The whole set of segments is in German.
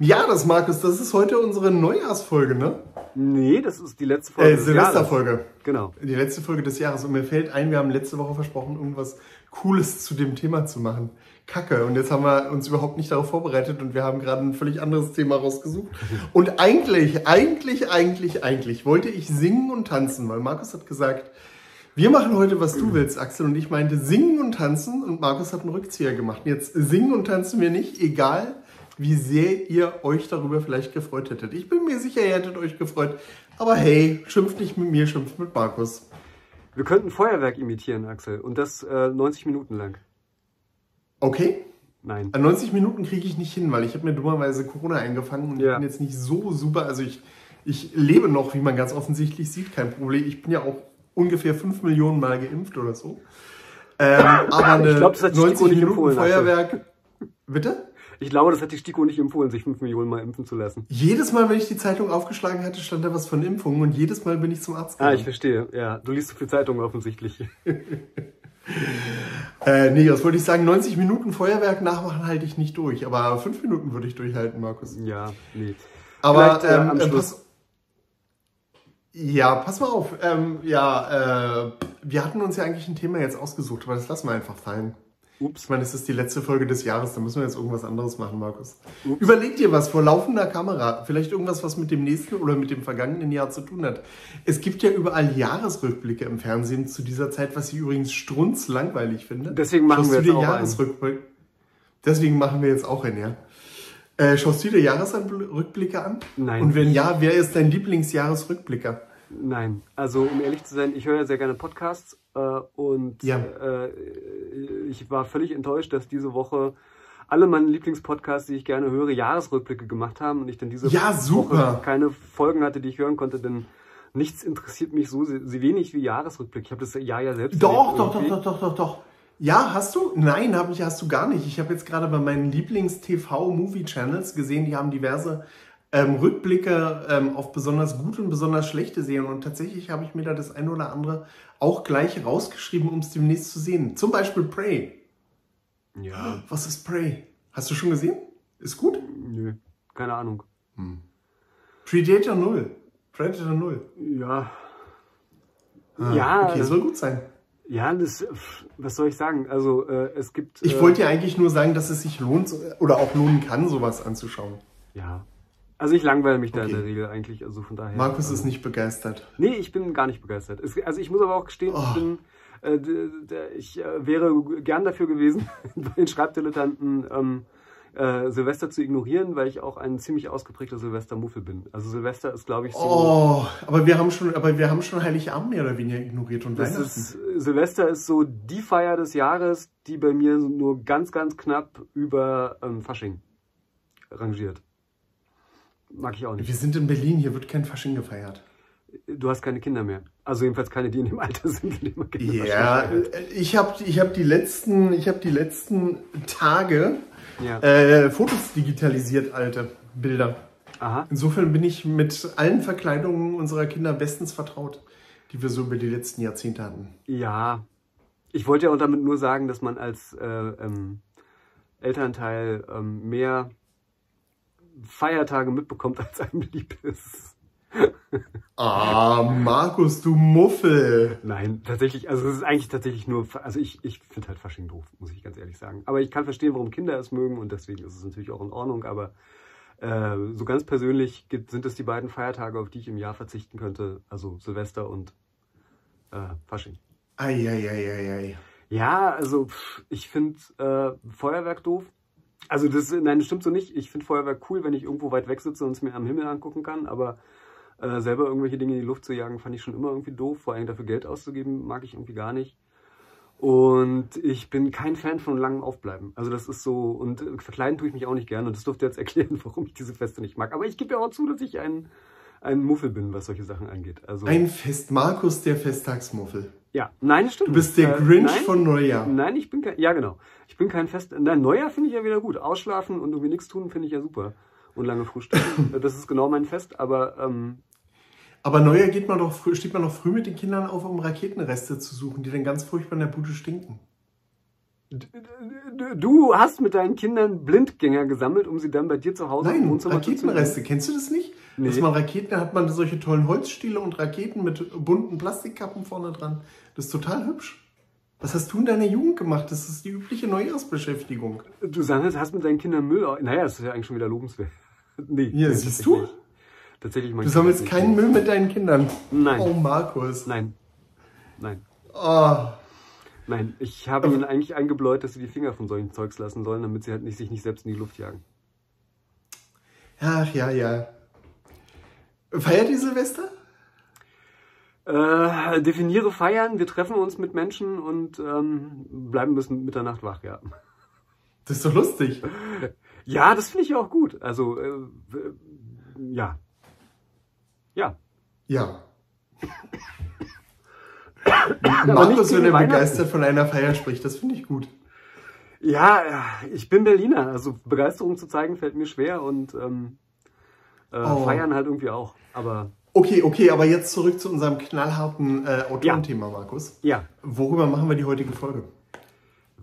Ja, das Markus, das ist heute unsere Neujahrsfolge, ne? Nee, das ist die letzte Folge. Äh, Silvesterfolge. Genau. Die letzte Folge des Jahres. Und mir fällt ein, wir haben letzte Woche versprochen, irgendwas Cooles zu dem Thema zu machen. Kacke. Und jetzt haben wir uns überhaupt nicht darauf vorbereitet und wir haben gerade ein völlig anderes Thema rausgesucht. Und eigentlich, eigentlich, eigentlich, eigentlich wollte ich singen und tanzen, weil Markus hat gesagt, wir machen heute, was du willst, Axel. Und ich meinte singen und tanzen und Markus hat einen Rückzieher gemacht. Jetzt singen und tanzen wir nicht, egal wie sehr ihr euch darüber vielleicht gefreut hättet. Ich bin mir sicher, ihr hättet euch gefreut. Aber hey, schimpft nicht mit mir, schimpft mit Markus. Wir könnten Feuerwerk imitieren, Axel. Und das äh, 90 Minuten lang. Okay? Nein. An 90 Minuten kriege ich nicht hin, weil ich habe mir dummerweise Corona eingefangen und Ja. ich bin jetzt nicht so super. Also ich, ich lebe noch, wie man ganz offensichtlich sieht, kein Problem. Ich bin ja auch ungefähr 5 Millionen Mal geimpft oder so. Ähm, aber eine Ich glaub, das hat die 90 STIKO nicht Minuten. Feuerwerk. Bitte? Ich glaube, das hat die STIKO nicht empfohlen, sich 5 Millionen Mal impfen zu lassen. Jedes Mal, wenn ich die Zeitung aufgeschlagen hatte, stand da was von Impfungen und jedes Mal bin ich zum Arzt Ah, gegangen. ich verstehe. Ja, du liest so viel Zeitungen offensichtlich. Äh, nee, was wollte ich sagen? 90 Minuten Feuerwerk nachmachen halte ich nicht durch. Aber 5 Minuten würde ich durchhalten, Markus. Ja, nee. Aber Vielleicht, äh, ähm, am äh, Schluss. pass, ja, pass mal auf. Ähm, ja, äh, wir hatten uns ja eigentlich ein Thema jetzt ausgesucht, aber das lassen wir einfach fallen. Ups. Ich meine, es ist die letzte Folge des Jahres, da müssen wir jetzt irgendwas anderes machen, Markus. Ups. Überleg dir was vor laufender Kamera. Vielleicht irgendwas, was mit dem nächsten oder mit dem vergangenen Jahr zu tun hat. Es gibt ja überall Jahresrückblicke im Fernsehen zu dieser Zeit, was ich übrigens strunzlangweilig finde. Deswegen machen Schaust wir jetzt auch einen. Jahresrückblick. Deswegen machen wir jetzt auch einen, ja. Äh, schaust du dir Jahresrückblicke an? Nein. Und wenn ja, wer ist dein Lieblingsjahresrückblicker? Nein, also um ehrlich zu sein, ich höre ja sehr gerne Podcasts äh, und Ja. äh, ich war völlig enttäuscht, dass diese Woche alle meine Lieblingspodcasts, die ich gerne höre, Jahresrückblicke gemacht haben und ich dann diese Ja. Woche keine Folgen hatte, die ich hören konnte, denn nichts interessiert mich so so wenig wie Jahresrückblick. Ich habe das Jahr ja selbst Doch, doch, doch, doch, doch, doch, doch. Ja, hast du? Nein, hab ich, hast du gar nicht. Ich habe jetzt gerade bei meinen Lieblings-TV-Movie-Channels gesehen, die haben diverse ähm, Rückblicke ähm, auf besonders gute und besonders schlechte Serien. Und tatsächlich habe ich mir da das eine oder andere auch gleich rausgeschrieben, um es demnächst zu sehen. Zum Beispiel Prey. Ja, Was ist Prey? Hast du schon gesehen? Ist gut? nö, keine Ahnung. Predator 0. Predator 0. Ja. Ah, ja, Okay, soll gut sein. ja, das, was soll ich sagen? Also äh, es gibt. Ich äh, wollte ja eigentlich nur sagen, dass es sich lohnt oder auch lohnen kann, sowas anzuschauen. Ja. Also ich langweile mich da in Okay. der Regel eigentlich, also von daher. Markus ähm, ist nicht begeistert. Nee, ich bin gar nicht begeistert. Es, also ich muss aber auch gestehen, Oh. ich bin, äh, d- d- ich äh, wäre gern dafür gewesen, bei den Schreibdilettanten ähm, äh, Silvester zu ignorieren, weil ich auch ein ziemlich ausgeprägter Silvestermuffel bin. Also Silvester ist, glaube ich, so. Oh, aber wir haben schon, aber wir haben schon Heiligabend mehr oder weniger ignoriert und Das Weihnachten. ist, Silvester ist so die Feier des Jahres, die bei mir nur ganz, ganz knapp über ähm, Fasching rangiert. Mag ich auch nicht. wir sind in Berlin, hier wird kein Fasching gefeiert. Du hast keine Kinder mehr. Also jedenfalls keine, die in dem Alter sind, in dem man Kinder Ja, ich habe ich hab die letzten, ich habe die letzten Tage Ja. äh, Fotos digitalisiert, alte Bilder. Aha. Insofern bin ich mit allen Verkleidungen unserer Kinder bestens vertraut, die wir so über die letzten Jahrzehnte hatten. Ja, ich wollte ja auch damit nur sagen, dass man als äh, ähm, Elternteil ähm, mehr Feiertage mitbekommt, als einem lieb ist. Ah, Markus, du Muffel. Nein, tatsächlich, also es ist eigentlich tatsächlich nur, also ich, ich finde halt Fasching doof, muss ich ganz ehrlich sagen. Aber ich kann verstehen, warum Kinder es mögen und deswegen ist es natürlich auch in Ordnung, aber äh, so ganz persönlich gibt, sind es die beiden Feiertage, auf die ich im Jahr verzichten könnte, also Silvester und äh, Fasching. Eieieiei. Ja, also pff, ich finde äh, Feuerwerk doof. Also das, nein, das stimmt so nicht. Ich finde Feuerwerk cool, wenn ich irgendwo weit weg sitze und es mir am Himmel angucken kann, aber äh, selber irgendwelche Dinge in die Luft zu jagen, fand ich schon immer irgendwie doof. Vor allem dafür Geld auszugeben, mag ich irgendwie gar nicht. Und ich bin kein Fan von langem Aufbleiben. Also das ist so, und verkleiden tue ich mich auch nicht gerne. Und das dürfte jetzt erklären, warum ich diese Feste nicht mag. Aber ich gebe ja auch zu, dass ich ein, ein Muffel bin, was solche Sachen angeht. Also, Ein Fest, Markus der Festtagsmuffel. ja, nein, stimmt. Du bist der Äh, Grinch nein. von Neujahr. Nein, ich bin kein, ja genau. Ich bin kein Fest, nein, Neujahr finde ich ja wieder gut. Ausschlafen und irgendwie nichts tun finde ich ja super. Und lange frühstücken. das ist genau mein Fest, aber ähm, Aber Neujahr geht man doch früh, steht man doch früh mit den Kindern auf, um Raketenreste zu suchen, die dann ganz furchtbar in der Bude stinken. Du hast mit deinen Kindern Blindgänger gesammelt, um sie dann bei dir zu Hause im Wohnzimmer Raketenreste. Kennst du das nicht? Nee. Dass man Raketen, hat man solche tollen Holzstiele und Raketen mit bunten Plastikkappen vorne dran. Das ist total hübsch. Was hast du in deiner Jugend gemacht? Das ist die übliche Neujahrsbeschäftigung. Du sagst, hast mit deinen Kindern Müll. Naja, das ist ja eigentlich schon wieder lobenswert. Nee. Ja, nee, siehst du? Tatsächlich Du sammelst keinen Müll mit deinen Kindern. Nein. Oh, Markus. Nein. Nein. Oh. Nein, ich habe ihnen eigentlich eingebläut, dass sie die Finger von solchen Zeugs lassen sollen, damit sie halt nicht, sich nicht selbst in die Luft jagen. Ach ja, ja. Feiert ihr Silvester? Äh, definiere feiern, wir treffen uns mit Menschen und ähm, bleiben bis Mitternacht wach, ja. Das ist doch lustig. Ja, das finde ich auch gut. Also, äh, ja. Ja. Ja. Markus, wenn er begeistert von einer Feier spricht, das finde ich gut. Ja, ich bin Berliner, also Begeisterung zu zeigen fällt mir schwer und ähm, äh, oh. feiern halt irgendwie auch. Aber okay, okay, aber jetzt zurück zu unserem knallharten äh, Autorenthema, ja. Markus. Ja. Worüber machen wir die heutige Folge?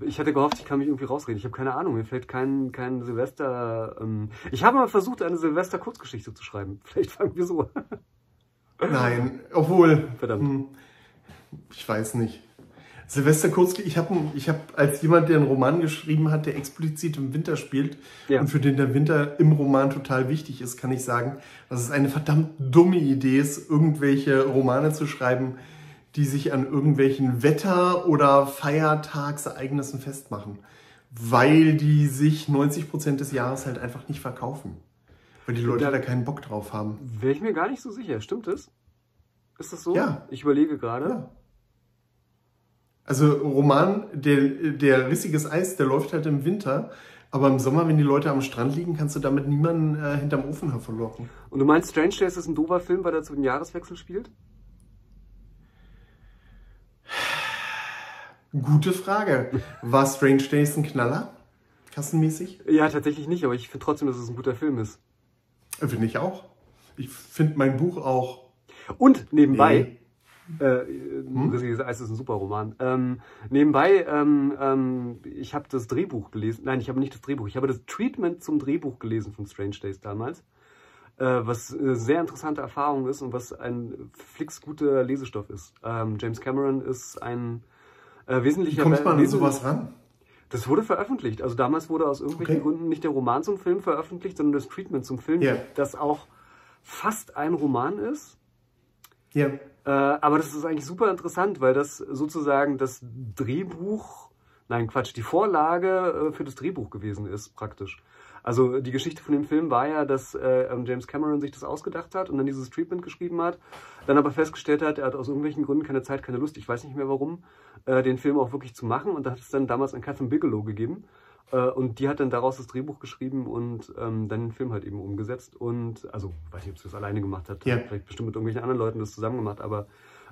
Ich hatte gehofft, ich kann mich irgendwie rausreden. Ich habe keine Ahnung. Mir fällt kein, kein Silvester. Ähm ich habe mal versucht, eine Silvester-Kurzgeschichte zu schreiben. Vielleicht fangen wir so. Nein, obwohl. Verdammt. Hm, ich weiß nicht. Silvester Kurzke, ich habe ich hab als jemand, der einen Roman geschrieben hat, der explizit im Winter spielt ja. und für den der Winter im Roman total wichtig ist, kann ich sagen, dass es eine verdammt dumme Idee ist, irgendwelche Romane zu schreiben, die sich an irgendwelchen Wetter- oder Feiertagsereignissen festmachen, weil die sich 90 Prozent des Jahres halt einfach nicht verkaufen. Weil die Leute da, da keinen Bock drauf haben. Wäre ich mir gar nicht so sicher. Stimmt das? Ist das so? Ja. Ich überlege gerade. Ja. Also Roman, der, der rissiges Eis, der läuft halt im Winter. Aber im Sommer, wenn die Leute am Strand liegen, kannst du damit niemanden äh, hinterm Ofen verlocken. Und du meinst, Strange Days ist ein doofer Film, weil er zu den Jahreswechsel spielt? Gute Frage. War Strange Days ein Knaller? Kassenmäßig? Ja, tatsächlich nicht, aber ich finde trotzdem, dass es ein guter Film ist. Finde ich auch. Ich finde mein Buch auch. Und nebenbei, nee. Äh, hm? Rissiges Eis ist ein super Roman. Ähm, nebenbei, ähm, ähm, ich habe das Drehbuch gelesen. Nein, ich habe nicht das Drehbuch. Ich habe das Treatment zum Drehbuch gelesen von Strange Days damals. Äh, was eine sehr interessante Erfahrung ist und was ein flixguter Lesestoff ist. Ähm, James Cameron ist ein äh, wesentlicher... Wie kommt man an sowas ran? Das wurde veröffentlicht. Also damals wurde aus irgendwelchen okay. Gründen nicht der Roman zum Film veröffentlicht, sondern das Treatment zum Film, yeah. das auch fast ein Roman ist. Ja. Yeah. Äh, aber das ist eigentlich super interessant, weil das sozusagen das Drehbuch, nein Quatsch, die Vorlage äh, für das Drehbuch gewesen ist praktisch. Also die Geschichte von dem Film war ja, dass äh, ähm, James Cameron sich das ausgedacht hat und dann dieses Treatment geschrieben hat, dann aber festgestellt hat, er hat aus irgendwelchen Gründen keine Zeit, keine Lust, ich weiß nicht mehr warum, äh, den Film auch wirklich zu machen und da hat es dann damals an Catherine Bigelow gegeben und die hat dann daraus das Drehbuch geschrieben und ähm, dann den Film halt eben umgesetzt. Und, also, weiß nicht, ob sie das alleine gemacht hat, ja. vielleicht bestimmt mit irgendwelchen anderen Leuten das zusammen gemacht, aber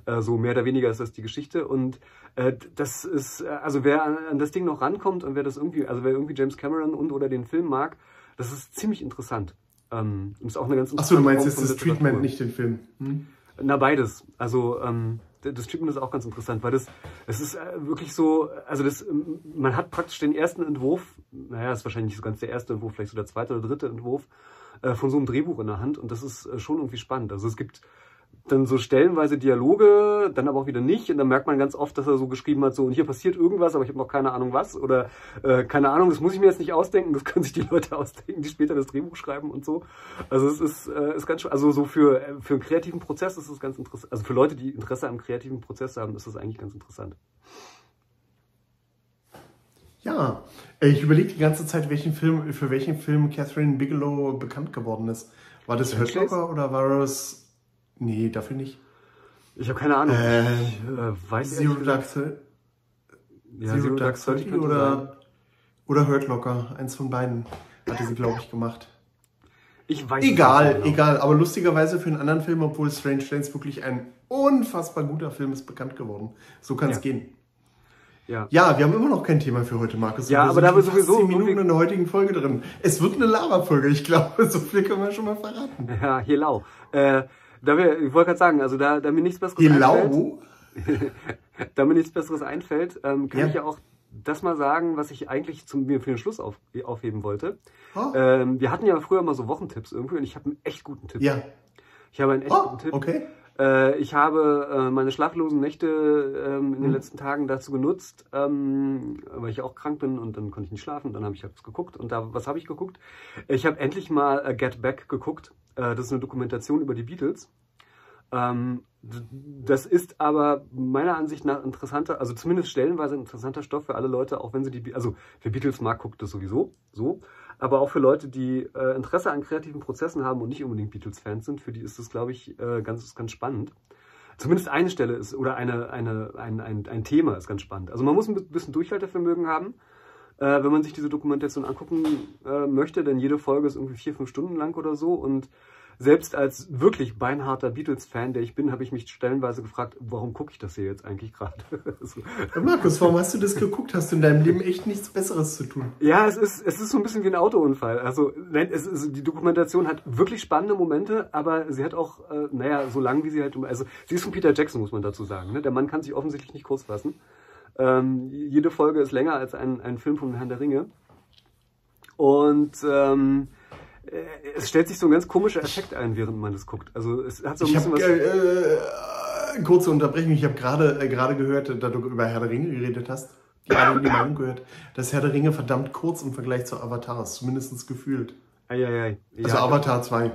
äh, so mehr oder weniger ist das die Geschichte. Und äh, das ist, äh, also wer an, an, das Ding noch rankommt und wer das irgendwie, also wer irgendwie James Cameron und oder den Film mag, das ist ziemlich interessant. Ähm, und ist auch eine ganz Achso, du meinst jetzt das Treatment, nicht den Film? Hm? Na, beides. Also, ähm, das Treatment ist auch ganz interessant, weil das, es ist äh, wirklich so, also das, ähm, man hat praktisch den ersten Entwurf, naja, ist wahrscheinlich nicht so ganz der erste Entwurf, vielleicht so der zweite oder dritte Entwurf äh, von so einem Drehbuch in der Hand und das ist äh, schon irgendwie spannend. Also es gibt dann so stellenweise Dialoge, dann aber auch wieder nicht. Und dann merkt man ganz oft, dass er so geschrieben hat, so und hier passiert irgendwas, aber ich habe noch keine Ahnung was. Oder äh, keine Ahnung, das muss ich mir jetzt nicht ausdenken, das können sich die Leute ausdenken, die später das Drehbuch schreiben und so. Also es ist, äh, ist ganz also so für, für einen kreativen Prozess ist es ganz interessant. Also für Leute, die Interesse am kreativen Prozess haben, ist das eigentlich ganz interessant. Ja, ich überlege die ganze Zeit, welchen Film, für welchen Film Catherine Bigelow bekannt geworden ist. War das Hurt Locker oder war es Nee, dafür nicht. Ich habe keine Ahnung. Äh, ich, äh, weiß Zero Dark Thirty? Ja, Zero, Zero Dark Thirty oder, oder Hurt Locker. Eins von beiden hatte sie, glaube ich, gemacht. Ich weiß Egal, genau. egal. Aber lustigerweise für einen anderen Film, obwohl Strange Dance wirklich ein unfassbar guter Film ist, bekannt geworden. So kann es ja. gehen. Ja. ja, wir haben immer noch kein Thema für heute, Markus. Ja, wir aber da wir sowieso 10 Minuten in der heutigen Folge drin. Es wird eine Lava-Folge, ich glaube. So viel können wir schon mal verraten. Ja, hier lau. Äh, da wir, ich wollte gerade sagen, also da, da mir nichts Besseres Gelau? einfällt. da mir nichts Besseres einfällt, ähm, kann ja. ich ja auch das mal sagen, was ich eigentlich zum, mir für den Schluss auf, aufheben wollte. Oh. Ähm, wir hatten ja früher mal so Wochentipps irgendwie und ich habe einen echt guten Tipp. Ja. Ich habe einen echt Oh, guten Tipp. okay. Äh, ich habe äh, meine schlaflosen Nächte ähm, in den Mhm. letzten Tagen dazu genutzt, ähm, weil ich auch krank bin und dann konnte ich nicht schlafen. Dann habe ich was geguckt und da was habe ich geguckt? Ich habe endlich mal äh, Get Back geguckt. Äh, das ist eine Dokumentation über die Beatles. Ähm, das ist aber meiner Ansicht nach interessanter, also zumindest stellenweise interessanter Stoff für alle Leute, auch wenn sie die, also wer Beatles mag, guckt das sowieso, so. Aber auch für Leute, die äh, Interesse an kreativen Prozessen haben und nicht unbedingt Beatles-Fans sind, für die ist das, glaube ich, äh, ganz, ganz spannend. Zumindest eine Stelle ist, oder eine, eine, ein, ein, ein Thema ist ganz spannend. Also man muss ein bisschen Durchhaltevermögen haben, äh, wenn man sich diese Dokumentation angucken äh, möchte, denn jede Folge ist irgendwie vier, fünf Stunden lang oder so und selbst als wirklich beinharter Beatles-Fan, der ich bin, habe ich mich stellenweise gefragt, warum gucke ich das hier jetzt eigentlich gerade? so. Markus, warum hast du das geguckt? Hast du in deinem Leben echt nichts Besseres zu tun? Ja, es ist, es ist so ein bisschen wie ein Autounfall. Also, nein, es ist, die Dokumentation hat wirklich spannende Momente, aber sie hat auch, äh, naja, so lang wie sie halt, also, sie ist von Peter Jackson, muss man dazu sagen. Ne? Der Mann kann sich offensichtlich nicht kurz fassen. Ähm, jede Folge ist länger als ein, ein Film von Herrn der Ringe. Und ähm, äh, es stellt sich so ein ganz komischer Effekt ein, während man das guckt. Also es hat so ein Ich bisschen habe was. äh, äh, kurze Unterbrechung. Ich habe gerade äh, gerade gehört, da du über Herr der Ringe geredet hast, die, Meinung- gehört, dass Herr der Ringe verdammt kurz im Vergleich zu Avatar ist, zumindest gefühlt. Eieiei. Also Ja, Avatar 2.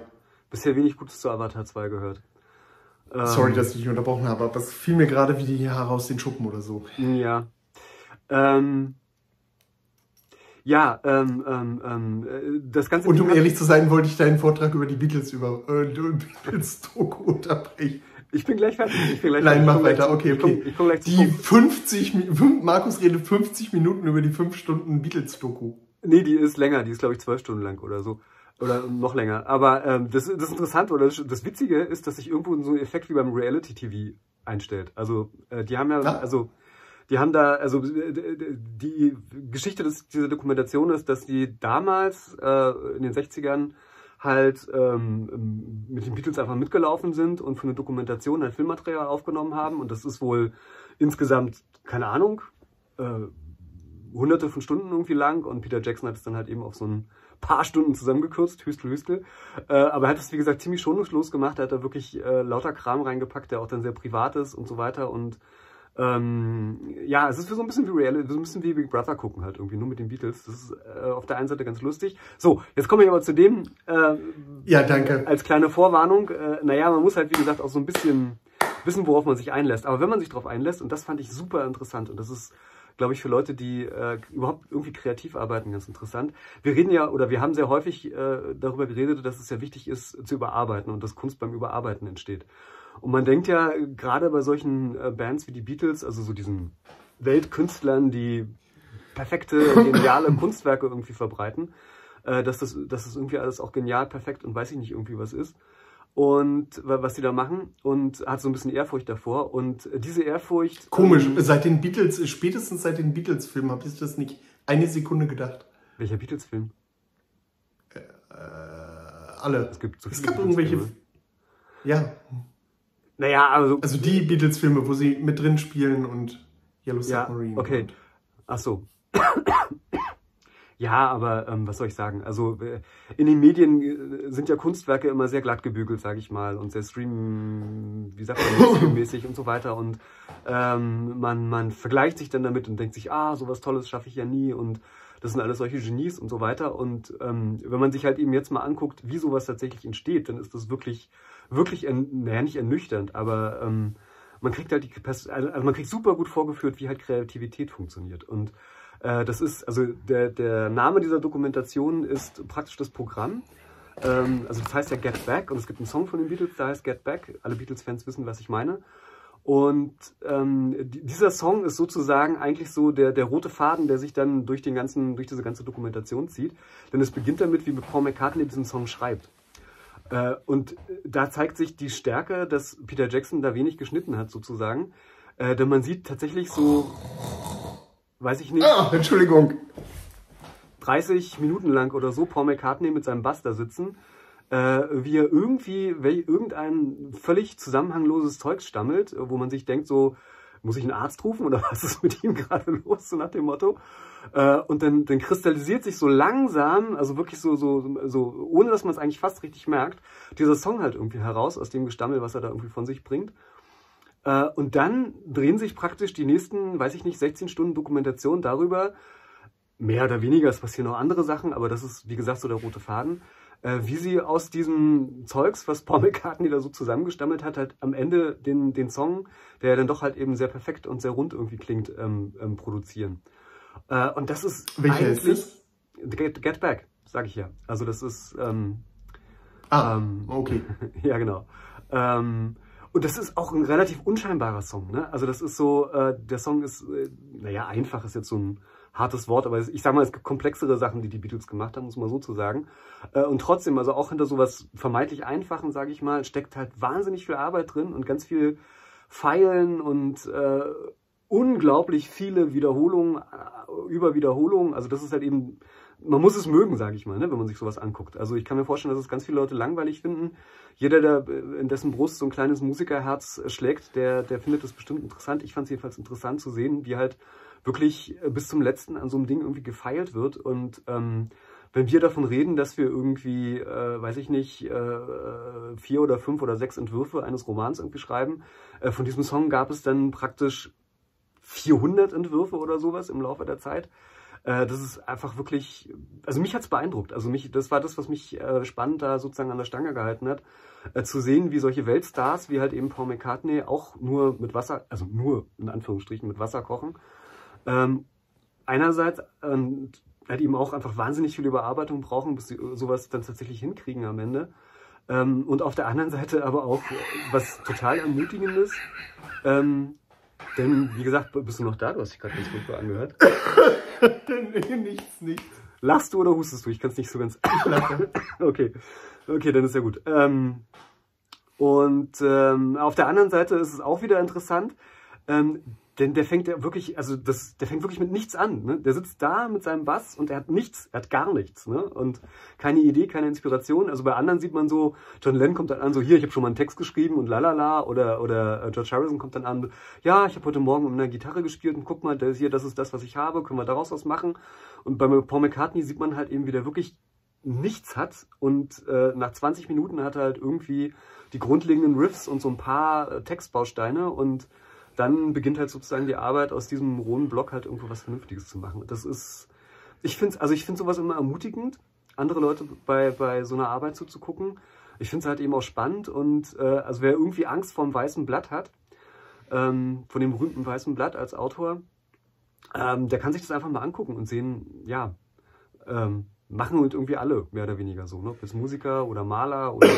bisher wenig Gutes zu Avatar 2 gehört. Ähm, Sorry, dass ich dich unterbrochen habe, aber es fiel mir gerade wie die Haare aus den Schuppen oder so. Ja. Ähm, ja, ähm, ähm, ähm, äh, das Ganze. Und um ehrlich zu sein, wollte ich deinen Vortrag über die Beatles über äh, Beatles-Doku unterbrechen. Ich bin gleich fertig. Ich bin gleich Nein, fertig. mach komm weiter, zu- okay, ich komm- okay. Ich komme gleich Die Punkt. 50, Mi- fün- Markus redet 50 Minuten über die 5 Stunden Beatles-Doku. Nee, die ist länger. Die ist, glaube ich, zwölf Stunden lang oder so. Oder noch länger. Aber ähm, das, das Interessante oder das, das Witzige ist, dass sich irgendwo so ein Effekt wie beim Reality-TV einstellt. Also, äh, die haben ja, Ja. also, die haben da, also äh, die Geschichte des, dieser Dokumentation ist, dass die damals äh, in den 60ern halt ähm, mit den Beatles einfach mitgelaufen sind und für eine Dokumentation ein Filmmaterial aufgenommen haben. Und das ist wohl insgesamt, keine Ahnung, äh, hunderte von Stunden irgendwie lang und Peter Jackson hat es dann halt eben auf so ein paar Stunden zusammengekürzt, Hüstel, Hüstel. Äh, aber er hat es, wie gesagt, ziemlich schonungslos gemacht. Er hat da wirklich äh, lauter Kram reingepackt, der auch dann sehr privat ist und so weiter. Und ähm, ja, es ist so ein bisschen wie Reality, so ein bisschen wie Big Brother gucken halt irgendwie, nur mit den Beatles. Das ist äh, auf der einen Seite ganz lustig. So, jetzt komme ich aber zu dem, äh, Ja, danke. als kleine Vorwarnung, äh, naja, man muss halt, wie gesagt, auch so ein bisschen wissen, worauf man sich einlässt. Aber wenn man sich darauf einlässt, und das fand ich super interessant, und das ist, glaube ich, für Leute, die äh, überhaupt irgendwie kreativ arbeiten, ganz interessant. Wir reden ja, oder wir haben sehr häufig äh, darüber geredet, dass es ja wichtig ist, zu überarbeiten und dass Kunst beim Überarbeiten entsteht. Und man denkt ja, gerade bei solchen äh, Bands wie die Beatles, also so diesen Weltkünstlern, die perfekte, geniale Kunstwerke irgendwie verbreiten, äh, dass, das, dass das irgendwie alles auch genial, perfekt und weiß ich nicht irgendwie was ist. Und wa- was die da machen und hat so ein bisschen Ehrfurcht davor. Und diese Ehrfurcht. Komisch, Ähm, seit den Beatles, spätestens seit den Beatles-Filmen habe ich das nicht eine Sekunde gedacht. welcher Beatles-Film? Äh, alle. Es gibt so Es gab irgendwelche. Ja, Naja, also. also die Beatles-Filme, wo sie mit drin spielen und Yellow ja, Submarine. okay. Und Ach so. Ja, aber ähm, was soll ich sagen? Also äh, in den Medien äh, sind ja Kunstwerke immer sehr glatt gebügelt, sage ich mal, und sehr stream, wie sagt man, mäßig und so weiter. Und ähm, man, man vergleicht sich dann damit und denkt sich, ah, sowas Tolles schaffe ich ja nie und das sind alles solche Genies und so weiter. Und ähm, wenn man sich halt eben jetzt mal anguckt, wie sowas tatsächlich entsteht, dann ist das wirklich, wirklich, naja, nicht ernüchternd, aber ähm, man kriegt halt die Pers- also man kriegt super gut vorgeführt, wie halt Kreativität funktioniert. Und äh, das ist, also der, der Name dieser Dokumentation ist praktisch das Programm. Ähm, also das heißt ja Get Back und es gibt einen Song von den Beatles, der heißt Get Back. Alle Beatles-Fans wissen, was ich meine. Und ähm, die- dieser Song ist sozusagen eigentlich so der, der rote Faden, der sich dann durch, den ganzen, durch diese ganze Dokumentation zieht. Denn es beginnt damit, wie Paul McCartney diesen Song schreibt. Äh, und da zeigt sich die Stärke, dass Peter Jackson da wenig geschnitten hat, sozusagen. Äh, denn man sieht tatsächlich so, weiß ich nicht, Ah, Entschuldigung. 30 Minuten lang oder so Paul McCartney mit seinem Bass da sitzen, äh, wie er irgendwie irgendein völlig zusammenhangloses Zeug stammelt, wo man sich denkt so, muss ich einen Arzt rufen oder was ist mit ihm gerade los, so nach dem Motto. Äh, und dann, dann kristallisiert sich so langsam, also wirklich so, so, so ohne dass man es eigentlich fast richtig merkt, dieser Song halt irgendwie heraus aus dem Gestammel, was er da irgendwie von sich bringt. Äh, und dann drehen sich praktisch die nächsten, weiß ich nicht, 16 Stunden Dokumentation darüber, mehr oder weniger, es passieren noch andere Sachen, aber das ist, wie gesagt, so der rote Faden, äh, wie sie aus diesem Zeugs, was Paul McCartney da so zusammengestammelt hat, halt am Ende den, den Song, der dann doch halt eben sehr perfekt und sehr rund irgendwie klingt, ähm, ähm, produzieren. Äh, und das ist Welcher ist eigentlich Get, Get Back, sag ich ja. Also das ist ähm, Ah, ähm, okay. ja, genau. Ähm, und das ist auch ein relativ unscheinbarer Song. Ne? Also das ist so, äh, der Song ist, äh, naja, einfach ist jetzt so ein hartes Wort, aber ich sag mal, es gibt komplexere Sachen, die die Beatles gemacht haben, muss man so zu sagen. Äh, und trotzdem, also auch hinter sowas vermeintlich Einfachen, sage ich mal, steckt halt wahnsinnig viel Arbeit drin und ganz viel Feilen und äh, unglaublich viele Wiederholungen äh, über Wiederholungen. Also das ist halt eben man muss es mögen, sage ich mal, ne, wenn man sich sowas anguckt. Also ich kann mir vorstellen, dass es ganz viele Leute langweilig finden. Jeder, der äh, in dessen Brust so ein kleines Musikerherz äh, schlägt, der, der findet es bestimmt interessant. Ich fand es jedenfalls interessant zu sehen, wie halt wirklich bis zum letzten an so einem Ding irgendwie gefeilt wird. Und ähm, wenn wir davon reden, dass wir irgendwie, äh, weiß ich nicht, äh, vier oder fünf oder sechs Entwürfe eines Romans irgendwie schreiben, äh, von diesem Song gab es dann praktisch 400 Entwürfe oder sowas im Laufe der Zeit. Äh, das ist einfach wirklich, also mich hat's beeindruckt. Also mich, das war das, was mich äh, spannend da sozusagen an der Stange gehalten hat, äh, zu sehen, wie solche Weltstars, wie halt eben Paul McCartney, auch nur mit Wasser, also nur in Anführungsstrichen mit Wasser kochen. Ähm, einerseits ähm, halt eben auch einfach wahnsinnig viel Überarbeitung brauchen, bis sie sowas dann tatsächlich hinkriegen am Ende. Ähm, und auf der anderen Seite aber auch was total ermutigendes. Ähm, denn, wie gesagt, bist du noch da? Du hast dich gerade ganz furchtbar angehört. nee, nichts, nichts. Lachst du oder hustest du? Ich kann es nicht so ganz. Ich lache. okay. Okay, dann ist ja gut. Ähm, und ähm, auf der anderen Seite ist es auch wieder interessant. Ähm, denn der fängt ja wirklich, also das, der fängt wirklich mit nichts an. Ne? Der sitzt da mit seinem Bass und er hat nichts, er hat gar nichts. Ne? Und keine Idee, keine Inspiration. Also bei anderen sieht man so, John Lennon kommt dann an, so hier, ich habe schon mal einen Text geschrieben und lalala. Oder, oder äh, George Harrison kommt dann an, ja, ich habe heute Morgen mit einer Gitarre gespielt und guck mal, das hier, das ist das, was ich habe, können wir daraus was machen. Und bei Paul McCartney sieht man halt eben, wie der wirklich nichts hat und äh, nach 20 Minuten hat er halt irgendwie die grundlegenden Riffs und so ein paar äh, Textbausteine und dann beginnt halt sozusagen die Arbeit, aus diesem rohen Block halt irgendwo was Vernünftiges zu machen. Das ist, ich finde, also ich finde sowas immer ermutigend, andere Leute bei, bei so einer Arbeit zuzugucken. Ich finde es halt eben auch spannend und äh, also wer irgendwie Angst vor dem weißen Blatt hat, ähm, von dem berühmten weißen Blatt als Autor, ähm, der kann sich das einfach mal angucken und sehen, ja, ähm, machen und irgendwie alle mehr oder weniger so, ne? Jetzt Musiker oder Maler oder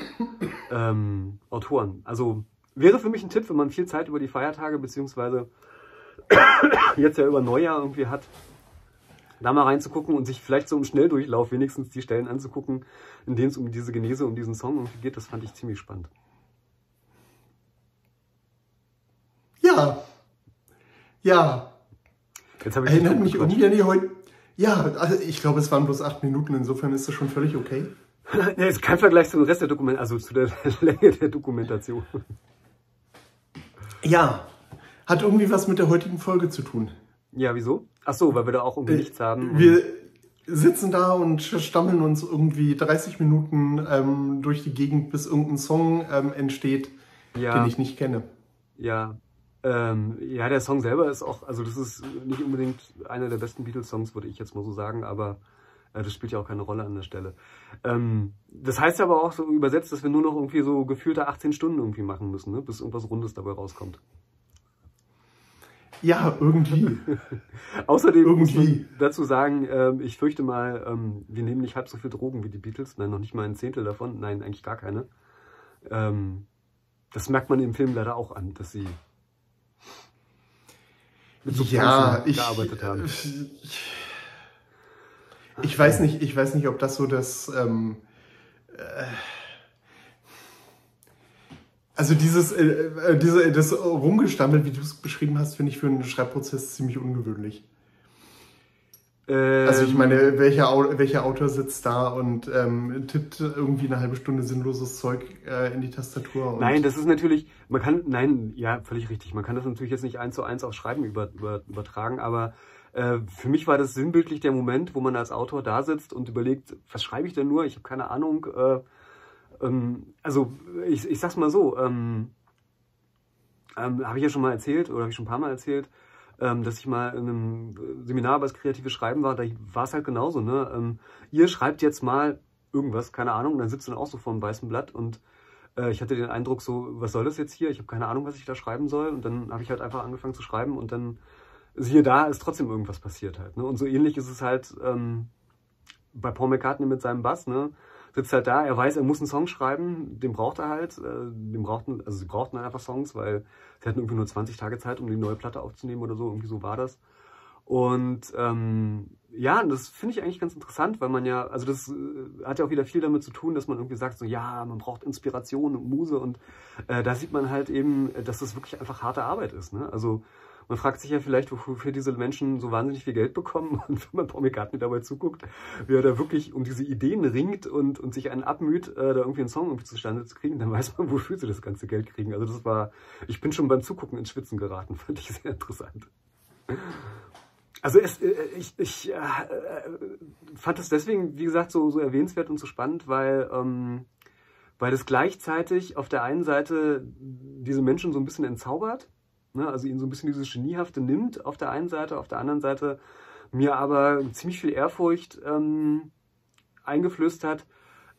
ähm, Autoren. Also wäre für mich ein Tipp, wenn man viel Zeit über die Feiertage beziehungsweise jetzt ja über Neujahr irgendwie hat, da mal reinzugucken und sich vielleicht so im Schnelldurchlauf wenigstens die Stellen anzugucken, in denen es um diese Genese, um diesen Song irgendwie geht. Das fand ich ziemlich spannend. Ja. Ja. Jetzt habe ich Erinnert mich die heute. Ja, also ich glaube, es waren bloß acht Minuten, insofern ist das schon völlig okay. Ja, ist kein Vergleich zum Rest der Dokumentation, also zu der Länge der Dokumentation. Ja. Hat irgendwie was mit der heutigen Folge zu tun. Ja, wieso? Ach so, weil wir da auch irgendwie nichts haben. Wir sitzen da und stammeln uns irgendwie 30 Minuten ähm, durch die Gegend, bis irgendein Song ähm, entsteht, Ja. den ich nicht kenne. Ja, ähm, ja, der Song selber ist auch, also das ist nicht unbedingt einer der besten Beatles-Songs, würde ich jetzt mal so sagen, aber äh, das spielt ja auch keine Rolle an der Stelle. Ähm, das heißt aber auch so übersetzt, dass wir nur noch irgendwie so gefühlte 18 Stunden irgendwie machen müssen, ne? bis irgendwas Rundes dabei rauskommt. Ja, irgendwie. Außerdem muss Irgendwie. man dazu sagen, ähm, ich fürchte mal, ähm, wir nehmen nicht halb so viel Drogen wie die Beatles, nein, noch nicht mal ein Zehntel davon, nein, eigentlich gar keine. Ähm, das merkt man im Film leider auch an, dass sie mit ja, Substanzen ich, gearbeitet haben. ich weiß nicht, ich weiß nicht, ob das so das, ähm, äh, also dieses, äh, äh, diese, das Rumgestammel, wie du es beschrieben hast, finde ich für einen Schreibprozess ziemlich ungewöhnlich. Ähm, Also ich meine, welcher, Au- welcher Autor sitzt da und ähm, tippt irgendwie eine halbe Stunde sinnloses Zeug äh, in die Tastatur? Nein, das ist natürlich, man kann, nein, ja, völlig richtig. Man kann das natürlich jetzt nicht eins zu eins aufs Schreiben über, über, übertragen, aber äh, für mich war das sinnbildlich der Moment, wo man als Autor da sitzt und überlegt, was schreibe ich denn nur? Ich habe keine Ahnung. Äh, ähm, also ich, ich sag's mal so, ähm, ähm, habe ich ja schon mal erzählt oder habe ich schon ein paar Mal erzählt, ähm, dass ich mal in einem Seminar über das kreative Schreiben war, da war es halt genauso. Ne? Ähm, ihr schreibt jetzt mal irgendwas, keine Ahnung, und dann sitzt du dann auch so vor einem weißen Blatt und äh, ich hatte den Eindruck so, was soll das jetzt hier? Ich habe keine Ahnung, was ich da schreiben soll und dann habe ich halt einfach angefangen zu schreiben und dann siehe da, ist trotzdem irgendwas passiert halt. Ne? Und so ähnlich ist es halt ähm, bei Paul McCartney mit seinem Bass, ne? Sitzt halt da, er weiß, er muss einen Song schreiben, den braucht er halt, äh, den brauchten, also sie brauchten halt einfach Songs, weil sie hatten irgendwie nur 20 Tage Zeit, um die neue Platte aufzunehmen oder so, irgendwie so war das. Und ähm, ja, das finde ich eigentlich ganz interessant, weil man ja, also das äh, hat ja auch wieder viel damit zu tun, dass man irgendwie sagt, so ja, man braucht Inspiration und Muse und äh, da sieht man halt eben, dass das wirklich einfach harte Arbeit ist. Ne? Also man fragt sich ja vielleicht, wofür diese Menschen so wahnsinnig viel Geld bekommen. Und wenn man Paul McCartney dabei zuguckt, wie er da wirklich um diese Ideen ringt und, und sich einen abmüht, äh, da irgendwie einen Song irgendwie zustande zu kriegen, dann weiß man, wofür sie das ganze Geld kriegen. Also das war, ich bin schon beim Zugucken ins Schwitzen geraten, fand ich sehr interessant. Also es, äh, ich, ich äh, äh, fand es deswegen, wie gesagt, so, so erwähnenswert und so spannend, weil, ähm, weil es gleichzeitig auf der einen Seite diese Menschen so ein bisschen entzaubert, ne? also ihnen so ein bisschen dieses Geniehafte nimmt auf der einen Seite, auf der anderen Seite mir aber ziemlich viel Ehrfurcht ähm, eingeflößt hat,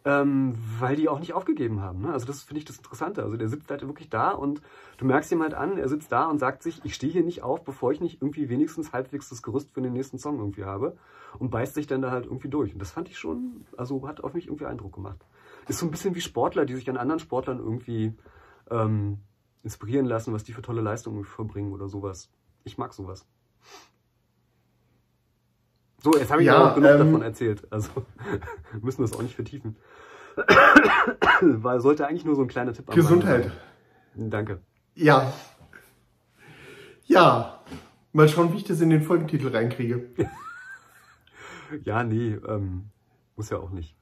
ähm, weil die auch nicht aufgegeben haben. Ne? Also das finde ich das Interessante. Also der sitzt halt wirklich da und du merkst ihm halt an, er sitzt da und sagt sich, ich stehe hier nicht auf, bevor ich nicht irgendwie wenigstens halbwegs das Gerüst für den nächsten Song irgendwie habe und beißt sich dann da halt irgendwie durch. Und das fand ich schon, also hat auf mich irgendwie Eindruck gemacht. Ist so ein bisschen wie Sportler, die sich an anderen Sportlern irgendwie ähm, inspirieren lassen, was die für tolle Leistungen verbringen oder sowas. Ich mag sowas. So, jetzt habe ich Ja, auch genug ähm, davon erzählt. Also müssen wir es auch nicht vertiefen. Weil sollte eigentlich nur so ein kleiner Tipp Gesundheit. Sein. Danke. Ja. Ja. Mal schauen, wie ich das in den Folgentitel reinkriege. Ja, nee, ähm, muss ja auch nicht.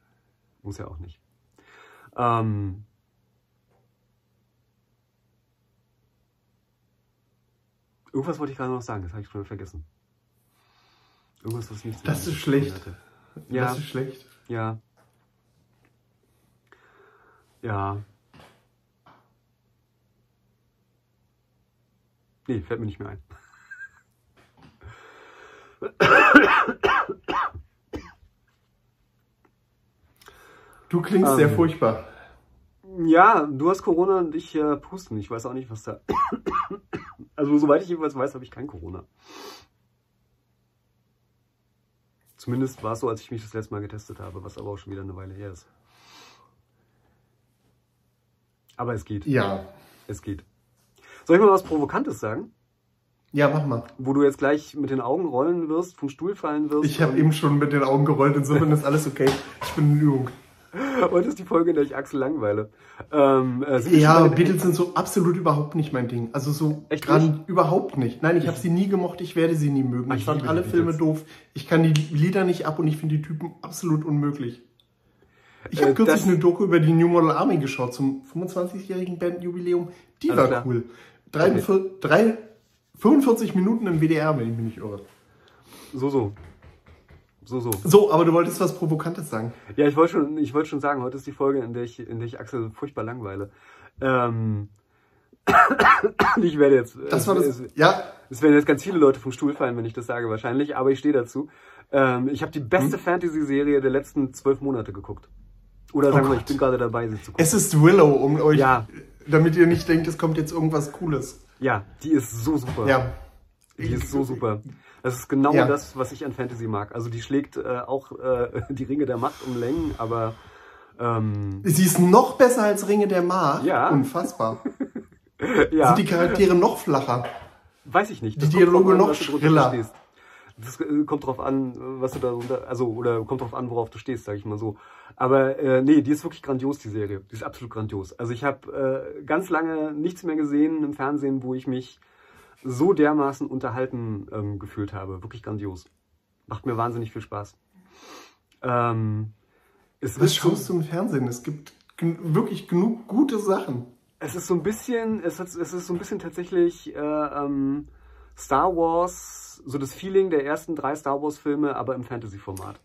Muss ja auch nicht. Ähm, irgendwas wollte ich gerade noch sagen, das habe ich schon vergessen. Irgendwas, was nichts Das ist schlecht. hatte. Ja. Das ist schlecht. Ja. Ja. Nee, fällt mir nicht mehr ein. Du klingst Ähm. sehr furchtbar. Ja, du hast Corona und ich äh, pusten. Ich weiß auch nicht, was da. Also, soweit ich jedenfalls weiß, habe ich kein Corona. Zumindest war es so, als ich mich das letzte Mal getestet habe, was aber auch schon wieder eine Weile her ist. Aber es geht. Ja. Es geht. Soll ich mal was Provokantes sagen? Ja, mach mal. Wo du jetzt gleich mit den Augen rollen wirst, vom Stuhl fallen wirst. Ich habe eben schon mit den Augen gerollt, insofern ist alles okay. Ich bin in Übung. Heute ist die Folge, in der ich Axel langweile. Ähm, äh, Ja, Beatles sind so absolut überhaupt nicht mein Ding. Also so Echt gerade nicht? überhaupt nicht. Nein, ich habe sie nie gemocht, ich werde sie nie mögen. Ah, Ich fand alle Filme doof. Ich kann die Lieder nicht ab und ich finde die Typen absolut unmöglich. Ich habe Äh, kürzlich eine Doku über die New Model Army geschaut zum 25-jährigen Bandjubiläum. Die war klar. cool. Drei, Okay. drei, 45 Minuten im WDR, wenn ich mich nicht irre. So, so. So, so. So, aber du wolltest was Provokantes sagen. Ja, ich wollte schon, ich wollte schon sagen, heute ist die Folge, in der ich, in der ich Axel furchtbar langweile. Ähm, ich werde jetzt. Das war das. Es, Ja, es werden jetzt ganz viele Leute vom Stuhl fallen, wenn ich das sage, wahrscheinlich, aber ich stehe dazu. Ähm, ich habe die beste Hm? Fantasy-Serie der letzten zwölf Monate geguckt. Oder Oh sagen wir, Gott. ich bin gerade dabei, sie zu gucken. es ist Willow, um euch, Ja. damit ihr nicht denkt, es kommt jetzt irgendwas Cooles. Ja, die ist so super. Ja. Die ist so super. Das ist genau Ja. das, was ich an Fantasy mag. Also die schlägt äh, auch äh, die Ringe der Macht um Längen, aber ähm, Sie ist noch besser als Ringe der Macht. Ja. Unfassbar. ja, Sind die Charaktere noch flacher? weiß ich nicht. die kommt Dialoge an, noch schriller. Das äh, kommt drauf an, was du da runter, also oder kommt drauf an, worauf du stehst, sag ich mal so. Aber äh, nee, die ist wirklich grandios, die Serie. Die ist absolut grandios. Also ich habe äh, ganz lange nichts mehr gesehen im Fernsehen, wo ich mich so dermaßen unterhalten ähm, gefühlt habe. Wirklich grandios. Macht mir wahnsinnig viel Spaß. Ähm, es Was schaust du im Fernsehen? Es gibt gen wirklich genug gute Sachen. Es ist so ein bisschen, es, hat, es ist so ein bisschen tatsächlich äh, ähm, Star Wars, so das Feeling der ersten drei Star Wars Filme, aber im Fantasy-Format.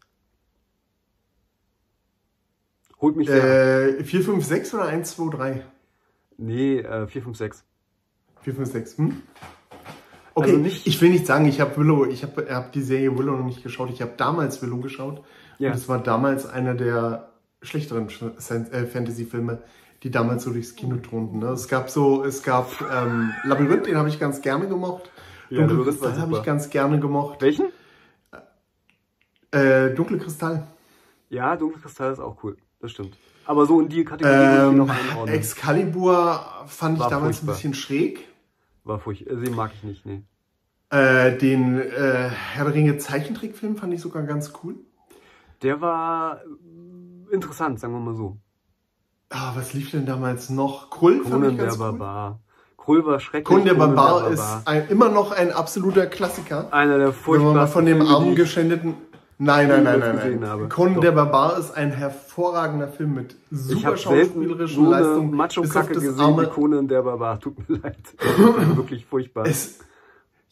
Holt mich sehr. Äh, 4, 5, 6 oder 1, 2, 3? Nee, äh, 4, 5, 6. 4, 5, 6. Hm? Okay, also nicht, ich will nicht sagen, ich habe Willow, ich habe hab die Serie Willow noch nicht geschaut. Ich habe damals Willow geschaut. Ja. Und es war damals einer der schlechteren äh, Fantasy-Filme, die damals so durchs Kino thronten. Ne? Es gab so, es gab ähm, Labyrinth, den habe ich ganz gerne gemocht. Ja, Dunkle Kristall habe ich ganz gerne gemocht. Welchen? Äh, Dunkle Kristall. Ja, Dunkle Kristall ist auch cool. Das stimmt. Aber so in die Kategorie ähm, noch einordnen. Excalibur fand War ich damals furchtbar. ein bisschen schräg. War furchtbar. Den mag ich nicht, nee. Äh, den äh, Herr der Ringe Zeichentrickfilm fand ich sogar ganz cool. Der war interessant, sagen wir mal so. Ah, was lief denn damals noch? Krull Conan der Barbar. Krull war schrecklich. Conan der Barbar, Barbar. ist ein, immer noch ein absoluter Klassiker. Einer der furchtbarsten Wenn man von dem armen geschändeten... Nein, nein, nein, nein, nein. Conan der Barbar ist ein hervorragender Film mit super schauspielerischen so Leistungen. Macho-Kacke gesehen arme... wie Conan der Barbar. Tut mir leid. Wirklich furchtbar. Es,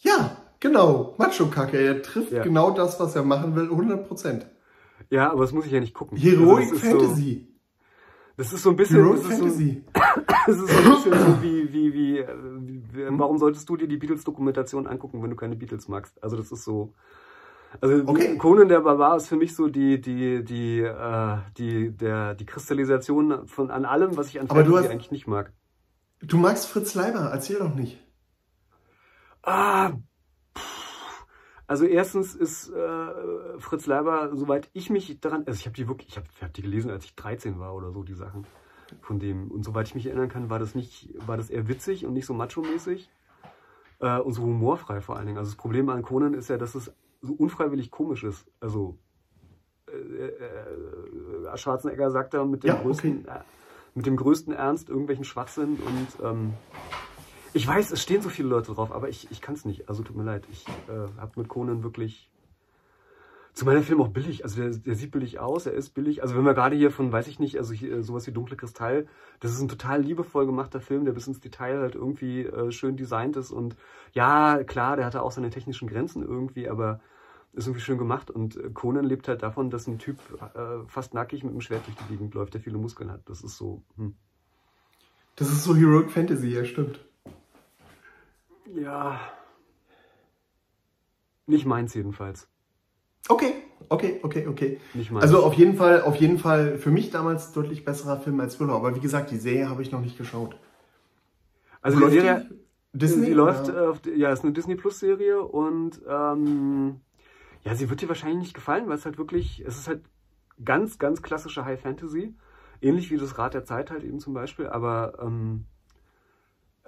ja, genau. Macho-Kacke. Er trifft ja. genau das, was er machen will, 100 Prozent. Ja, aber das muss ich ja nicht gucken. Heroic also Fantasy. So, das ist so ein bisschen. Heroic Fantasy. So, das ist so ein bisschen so wie, wie, wie, wie, warum solltest du dir die Beatles-Dokumentation angucken, wenn du keine Beatles magst? Also das ist so. Also okay. Conan der Barbar ist für mich so die, die, die, äh, die, der, die Kristallisation von an allem, was ich an Fantasy hast, eigentlich nicht mag. Du magst Fritz Leiber, erzähl doch nicht. Ah, also erstens ist äh, Fritz Leiber, soweit ich mich daran, also ich habe die wirklich, ich habe hab die gelesen, als ich 13 war oder so, die Sachen von dem. Und soweit ich mich erinnern kann, war das nicht, war das eher witzig und nicht so macho-mäßig. Äh, und so humorfrei vor allen Dingen. Also das Problem an Conan ist ja, dass es so unfreiwillig komisch ist. Also äh, äh, Schwarzenegger sagt da mit dem, ja, größten, okay. Äh, mit dem größten Ernst irgendwelchen Schwachsinn und ähm, ich weiß, es stehen so viele Leute drauf, aber ich, ich kann es nicht. Also tut mir leid. Ich äh, habe mit Conan wirklich. Zu meiner Film auch billig. Also der, der, sieht billig aus, er ist billig. Also wenn wir gerade hier von, weiß ich nicht, also hier, sowas wie Dunkle Kristall, das ist ein total liebevoll gemachter Film, der bis ins Detail halt irgendwie äh, schön designt ist. Und ja, klar, der hatte auch seine technischen Grenzen irgendwie, aber ist irgendwie schön gemacht. Und äh, Conan lebt halt davon, dass ein Typ äh, fast nackig mit einem Schwert durch die Gegend läuft, der viele Muskeln hat. Das ist so. Hm. Das ist so Heroic Fantasy, ja, stimmt. Ja. Nicht meins jedenfalls. Okay, okay, okay, okay. Nicht meins. Also auf jeden Fall, auf jeden Fall für mich damals deutlich besserer Film als Willow. Aber wie gesagt, die Serie habe ich noch nicht geschaut. Also die Serie, Disney, die läuft, äh, ja, ist eine Disney Plus Serie und ähm, ja, sie wird dir wahrscheinlich nicht gefallen, weil es halt wirklich, es ist halt ganz, ganz klassische High Fantasy, ähnlich wie das Rad der Zeit halt eben zum Beispiel, aber ähm,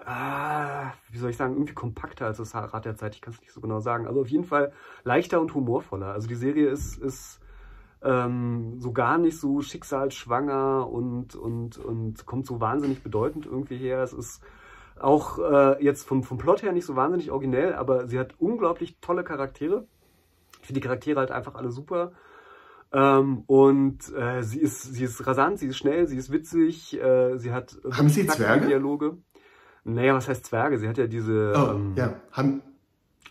ah, wie soll ich sagen, irgendwie kompakter als das Rad der Zeit. Ich kann es nicht so genau sagen. Also auf jeden Fall leichter und humorvoller. Also die Serie ist, ist ähm, so gar nicht so schicksalsschwanger und, und, und kommt so wahnsinnig bedeutend irgendwie her. Es ist auch äh, jetzt vom, vom Plot her nicht so wahnsinnig originell, aber sie hat unglaublich tolle Charaktere. Ich finde die Charaktere halt einfach alle super. Ähm, und äh, sie, ist, sie ist rasant, sie ist schnell, sie ist witzig, äh, sie hat Haben Sie Zwerge? Dialoge. Naja, was heißt Zwerge? Sie hat ja diese. Oh, ähm, ja. Haben...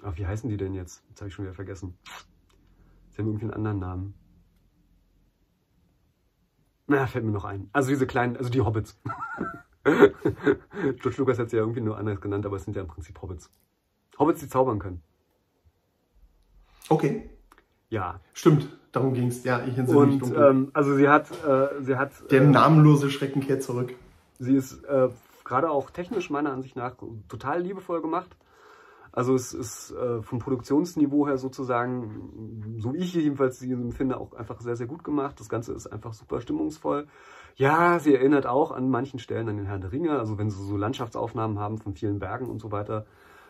Ach, wie heißen die denn jetzt? Jetzt habe ich schon wieder vergessen. Sie haben irgendwie einen anderen Namen. Na, fällt mir noch ein. Also diese kleinen, also die Hobbits. George Lucas hat sie ja irgendwie nur anders genannt, aber es sind ja im Prinzip Hobbits. Hobbits, die zaubern können. Okay. Ja. Stimmt, darum ging es. Ja, ich entsinne mich dunkel. Ähm, also sie hat, äh, sie hat. Der äh, namenlose Schrecken kehrt zurück. Sie ist äh, gerade auch technisch meiner Ansicht nach total liebevoll gemacht. Also es ist äh, vom Produktionsniveau her sozusagen, so wie ich jedenfalls sie empfinde, auch einfach sehr, sehr gut gemacht. Das Ganze ist einfach super stimmungsvoll. Ja, sie erinnert auch an manchen Stellen an den Herrn der Ringe, also wenn sie so Landschaftsaufnahmen haben von vielen Bergen und so weiter.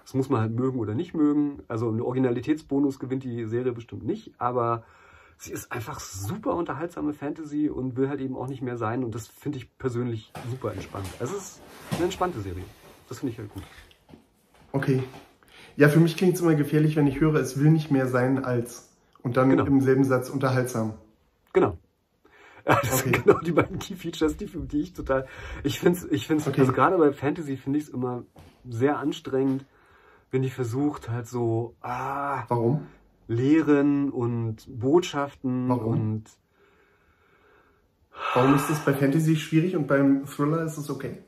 Das muss man halt mögen oder nicht mögen. Also einen Originalitätsbonus gewinnt die Serie bestimmt nicht, aber sie ist einfach super unterhaltsame Fantasy und will halt eben auch nicht mehr sein. Und das finde ich persönlich super entspannt. Es ist eine entspannte Serie. Das finde ich halt gut. Okay. Ja, für mich klingt es immer gefährlich, wenn ich höre, es will nicht mehr sein als. Und dann Genau. im selben Satz unterhaltsam. Genau. Ja, Das Okay. sind genau die beiden Key Features, die, die ich total. Ich finde es, ich find's, Okay. also gerade bei Fantasy finde ich es immer sehr anstrengend, wenn die versucht, halt so, ah, Warum? Lehren und Botschaften Warum? und Warum ist das bei Fantasy schwierig und beim Thriller ist es okay?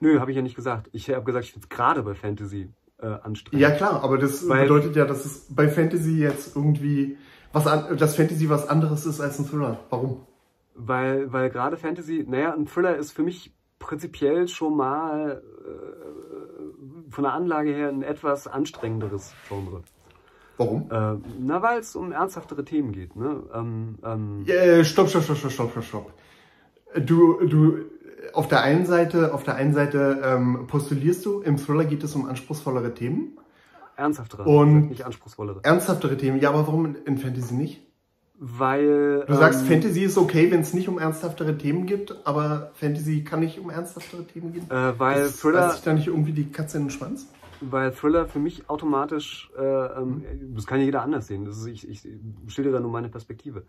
Nö, habe ich ja nicht gesagt. Ich habe gesagt, ich finde es gerade bei Fantasy äh, anstrengend. Ja klar, aber das Weil- bedeutet ja, dass es bei Fantasy jetzt irgendwie was an, dass Fantasy was anderes ist als ein Thriller. Warum? Weil, weil gerade Fantasy, naja, ein Thriller ist für mich prinzipiell schon mal äh, von der Anlage her ein etwas anstrengenderes Genre. Warum? Äh, na, weil es um ernsthaftere Themen geht. Ne? Ähm, ähm, Äh, stopp, stopp, stopp, stopp, stopp, stopp. Du, du, auf der einen Seite, auf der einen Seite ähm, postulierst du, im Thriller geht es um anspruchsvollere Themen, Ernsthaftere, Und- nicht anspruchsvollere. ernsthaftere Themen. Ja, aber warum in Fantasy nicht? Weil. Du sagst, ähm, Fantasy ist okay, wenn es nicht um ernsthaftere Themen geht, aber Fantasy kann nicht um ernsthaftere Themen gehen. äh, weil Das- Thriller, Reißt sich da nicht irgendwie die Katze in den Schwanz? weil Thriller für mich automatisch, äh, ähm, das kann ja jeder anders sehen. Das ist, ich, ich schildere nur meine Perspektive.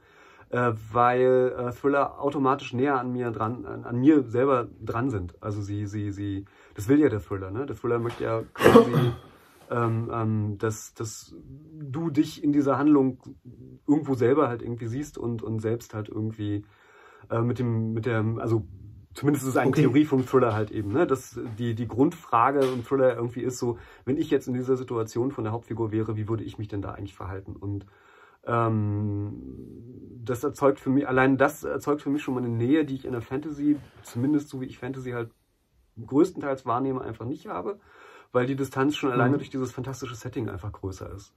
Äh, weil äh, Thriller automatisch näher an mir dran, an, an mir selber dran sind. Also sie, sie, sie, das will ja der Thriller, ne? Der Thriller möchte ja quasi, ähm, ähm, dass, dass du dich in dieser Handlung irgendwo selber halt irgendwie siehst und, und selbst halt irgendwie äh, mit dem, mit der, also zumindest ist es eine Okay. Theorie vom Thriller halt eben, ne? Dass die, die Grundfrage im Thriller irgendwie ist so, wenn ich jetzt in dieser Situation von der Hauptfigur wäre, wie würde ich mich denn da eigentlich verhalten? Und ähm, das erzeugt für mich, allein das erzeugt für mich schon mal eine Nähe, die ich in der Fantasy, zumindest so wie ich Fantasy halt größtenteils wahrnehme, einfach nicht habe, weil die Distanz schon alleine Mhm. durch dieses fantastische Setting einfach größer ist.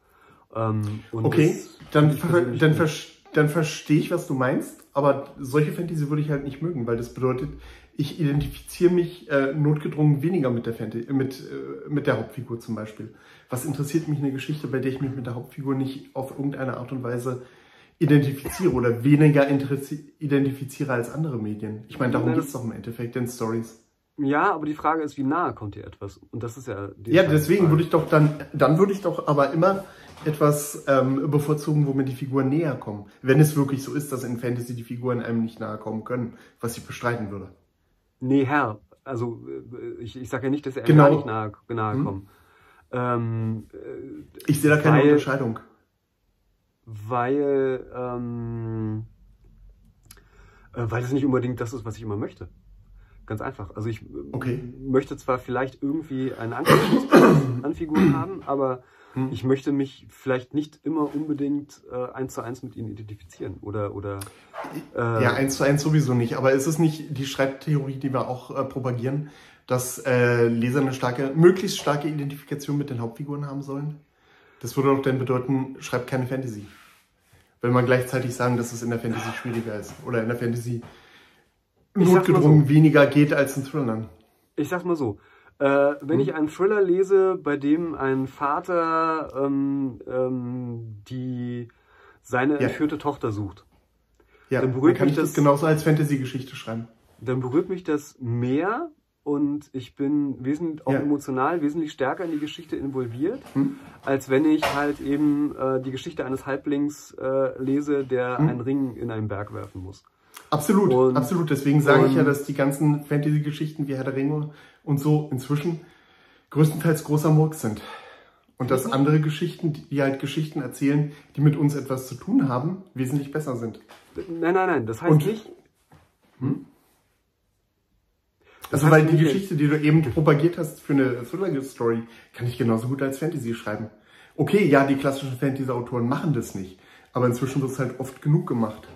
Ähm, Okay, dann, ver dann, ver dann verstehe ich, was du meinst, aber solche Fantasy würde ich halt nicht mögen, weil das bedeutet, ich identifiziere mich äh, notgedrungen weniger mit der, Fantasy, mit, äh, mit der Hauptfigur zum Beispiel. Was interessiert mich eine Geschichte, bei der ich mich mit der Hauptfigur nicht auf irgendeine Art und Weise identifiziere oder weniger identifiziere als andere Medien? Ich meine, darum geht es doch im Endeffekt in Stories. Ja, aber die Frage ist, wie nahe kommt dir etwas? Und das ist ja die Ja, deswegen Frage. würde ich doch dann, dann würde ich doch aber immer etwas ähm, bevorzugen, wo mir die Figuren näher kommen. Wenn es wirklich so ist, dass in Fantasy die Figuren einem nicht nahe kommen können, was ich bestreiten würde. Nee, Herr. Also äh, ich, ich sage ja nicht, dass er Genau. gar nicht nahe, nahe Hm. kommen. Ähm, äh, Ich sehe da keine Weil- Unterscheidung. weil, ähm, äh, weil es nicht unbedingt das ist, was ich immer möchte. Ganz einfach. Also ich Okay. möchte zwar vielleicht irgendwie einen Anknüpfungspunkt an Figuren haben, aber Hm. ich möchte mich vielleicht nicht immer unbedingt äh, eins zu eins mit ihnen identifizieren oder oder äh, Ja, eins zu eins sowieso nicht. Aber ist es nicht die Schreibtheorie, die wir auch äh, propagieren, dass äh, Leser eine starke, möglichst starke Identifikation mit den Hauptfiguren haben sollen? Das würde doch dann bedeuten, schreibt keine Fantasy. Wenn man gleichzeitig sagen, dass es in der Fantasy schwieriger ist. Oder in der Fantasy Notgedrungen weniger geht als in Thrillern. Ich sag's mal so. Äh, wenn Hm. ich einen Thriller lese, bei dem ein Vater ähm, ähm, die seine Ja. entführte Tochter sucht, Ja, Dann dann, berührt kann mich ich das das- genauso als Fantasy-Geschichte schreiben. dann berührt mich das mehr und ich bin wesentlich, auch Ja. emotional wesentlich stärker in die Geschichte involviert, Hm? als wenn ich halt eben äh, die Geschichte eines Halblings äh, lese, der Hm. einen Ring in einen Berg werfen muss. Absolut, Und- absolut. Deswegen sage ich ja, dass die ganzen Fantasy-Geschichten wie Herr der Ringe und so inzwischen größtenteils großer Murks sind. Und dass Mhm. andere Geschichten, die halt Geschichten erzählen, die mit uns etwas zu tun haben, wesentlich besser sind. Nein, nein, nein, das heißt Und- nicht. Das Also weil die Geschichte, die du eben propagiert hast für eine Thriller-Story, kann ich genauso gut als Fantasy schreiben. Okay, ja, die klassischen Fantasy-Autoren machen das nicht. Aber inzwischen wird es halt oft genug gemacht.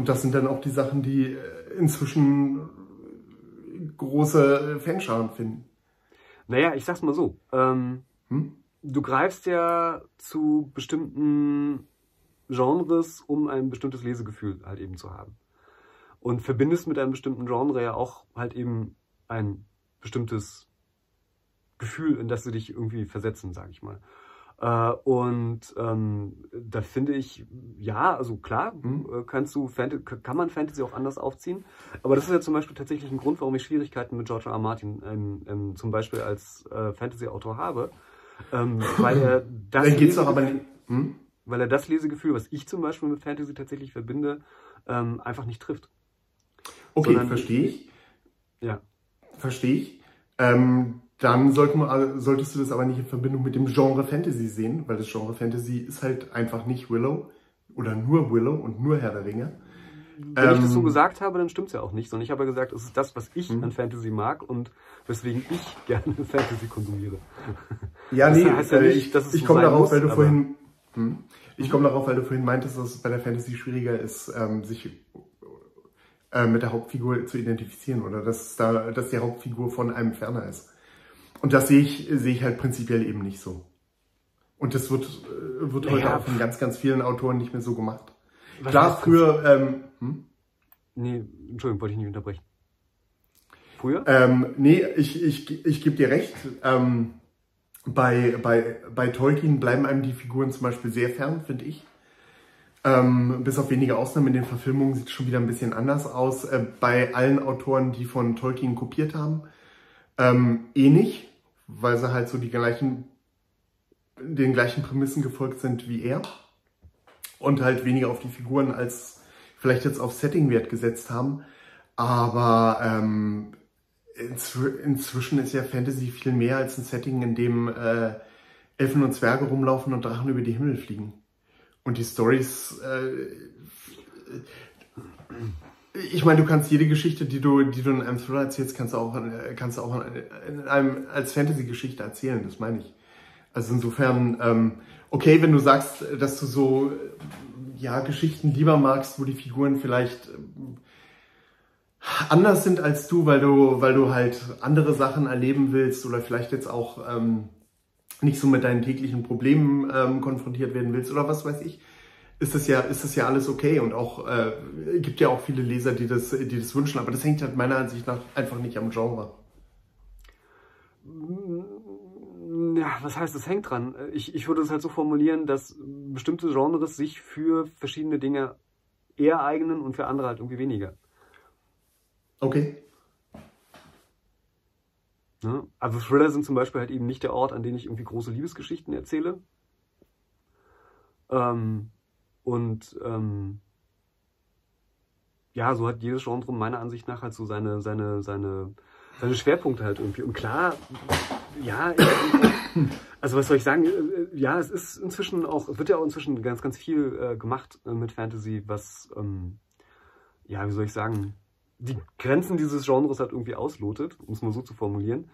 Und das sind dann auch die Sachen, die äh, inzwischen äh, große äh, Fanscharen finden. Naja, ich sag's mal so. Ähm, Hm? du greifst ja zu bestimmten Genres, um ein bestimmtes Lesegefühl halt eben zu haben. Und verbindest mit einem bestimmten Genre ja auch halt eben ein bestimmtes Gefühl, in das sie dich irgendwie versetzen, sag ich mal. Äh, und ähm, da finde ich, ja, also klar, Mhm. äh, kannst du Fant kann man Fantasy auch anders aufziehen. Aber das ist ja zum Beispiel tatsächlich ein Grund, warum ich Schwierigkeiten mit George R. R. Martin ähm, ähm, zum Beispiel als äh, Fantasy-Autor habe. Ähm, weil er das Dann geht's doch Lesegefühl- aber nicht. Hm? weil er das Lesegefühl, was ich zum Beispiel mit Fantasy tatsächlich verbinde, ähm, einfach nicht trifft. Okay, verstehe ich. Ja. Verstehe ich. Ähm, dann sollten, solltest du das aber nicht in Verbindung mit dem Genre Fantasy sehen, weil das Genre Fantasy ist halt einfach nicht Willow oder nur Willow und nur Herr der Ringe. Wenn ähm, ich das so ähm, gesagt habe, dann stimmt es ja auch nicht, sondern ich habe gesagt, es ist das, was ich mhm. an Fantasy mag und weswegen ich gerne Fantasy konsumiere. Ja, das nee, heißt ja äh, nicht, dass es ich so komme darauf, muss, weil du vorhin, hm, ich mhm. komme darauf, weil du vorhin meintest, dass es bei der Fantasy schwieriger ist, ähm, sich äh, mit der Hauptfigur zu identifizieren oder dass da, dass die Hauptfigur von einem ferner ist. Und das sehe ich, sehe ich halt prinzipiell eben nicht so. Und das wird, äh, wird heute ja, auch von ganz, ganz vielen Autoren nicht mehr so gemacht. Was Klar, früher, ähm, hm? Nee, Entschuldigung, wollte ich nicht unterbrechen. Früher? Ähm, nee, ich, ich, ich gebe dir recht. Ähm, bei, bei, bei Tolkien bleiben einem die Figuren zum Beispiel sehr fern, finde ich. Ähm, bis auf wenige Ausnahmen in den Verfilmungen sieht es schon wieder ein bisschen anders aus. Äh, bei allen Autoren, die von Tolkien kopiert haben, ähm, eh nicht, weil sie halt so die gleichen, den gleichen Prämissen gefolgt sind wie er. Und halt weniger auf die Figuren als vielleicht jetzt auf Settingwert gesetzt haben. Aber ähm, inzwischen ist ja Fantasy viel mehr als ein Setting, in dem äh, Elfen und Zwerge rumlaufen und Drachen über die Himmel fliegen. Und die Stories, äh, ich meine, du kannst jede Geschichte, die du, die du in einem Thriller erzählst, kannst du auch, kannst du auch in einem, als Fantasy-Geschichte erzählen, das meine ich. Also insofern, ähm, okay, wenn du sagst, dass du so, ja, Geschichten lieber magst, wo die Figuren vielleicht anders sind als du, weil du, weil du halt andere Sachen erleben willst oder vielleicht jetzt auch ähm, nicht so mit deinen täglichen Problemen ähm, konfrontiert werden willst oder was weiß ich, ist das ja, ist das ja alles okay und auch äh, gibt ja auch viele Leser, die das, die das wünschen, aber das hängt halt meiner Ansicht nach einfach nicht am Genre. Ja, was heißt, es hängt dran? Ich, ich würde es halt so formulieren, dass bestimmte Genres sich für verschiedene Dinge eher eignen und für andere halt irgendwie weniger. Okay. Ne? Also Thriller sind zum Beispiel halt eben nicht der Ort, an dem ich irgendwie große Liebesgeschichten erzähle. Ähm, und ähm, ja, so hat jedes Genre meiner Ansicht nach halt so seine, seine, seine, seine Schwerpunkte halt irgendwie. Und klar, ja, also was soll ich sagen? Ja, es ist inzwischen auch, wird ja auch inzwischen ganz, ganz viel äh, gemacht äh, mit Fantasy, was, ähm, ja, wie soll ich sagen, die Grenzen dieses Genres halt irgendwie auslotet, um es mal so zu formulieren.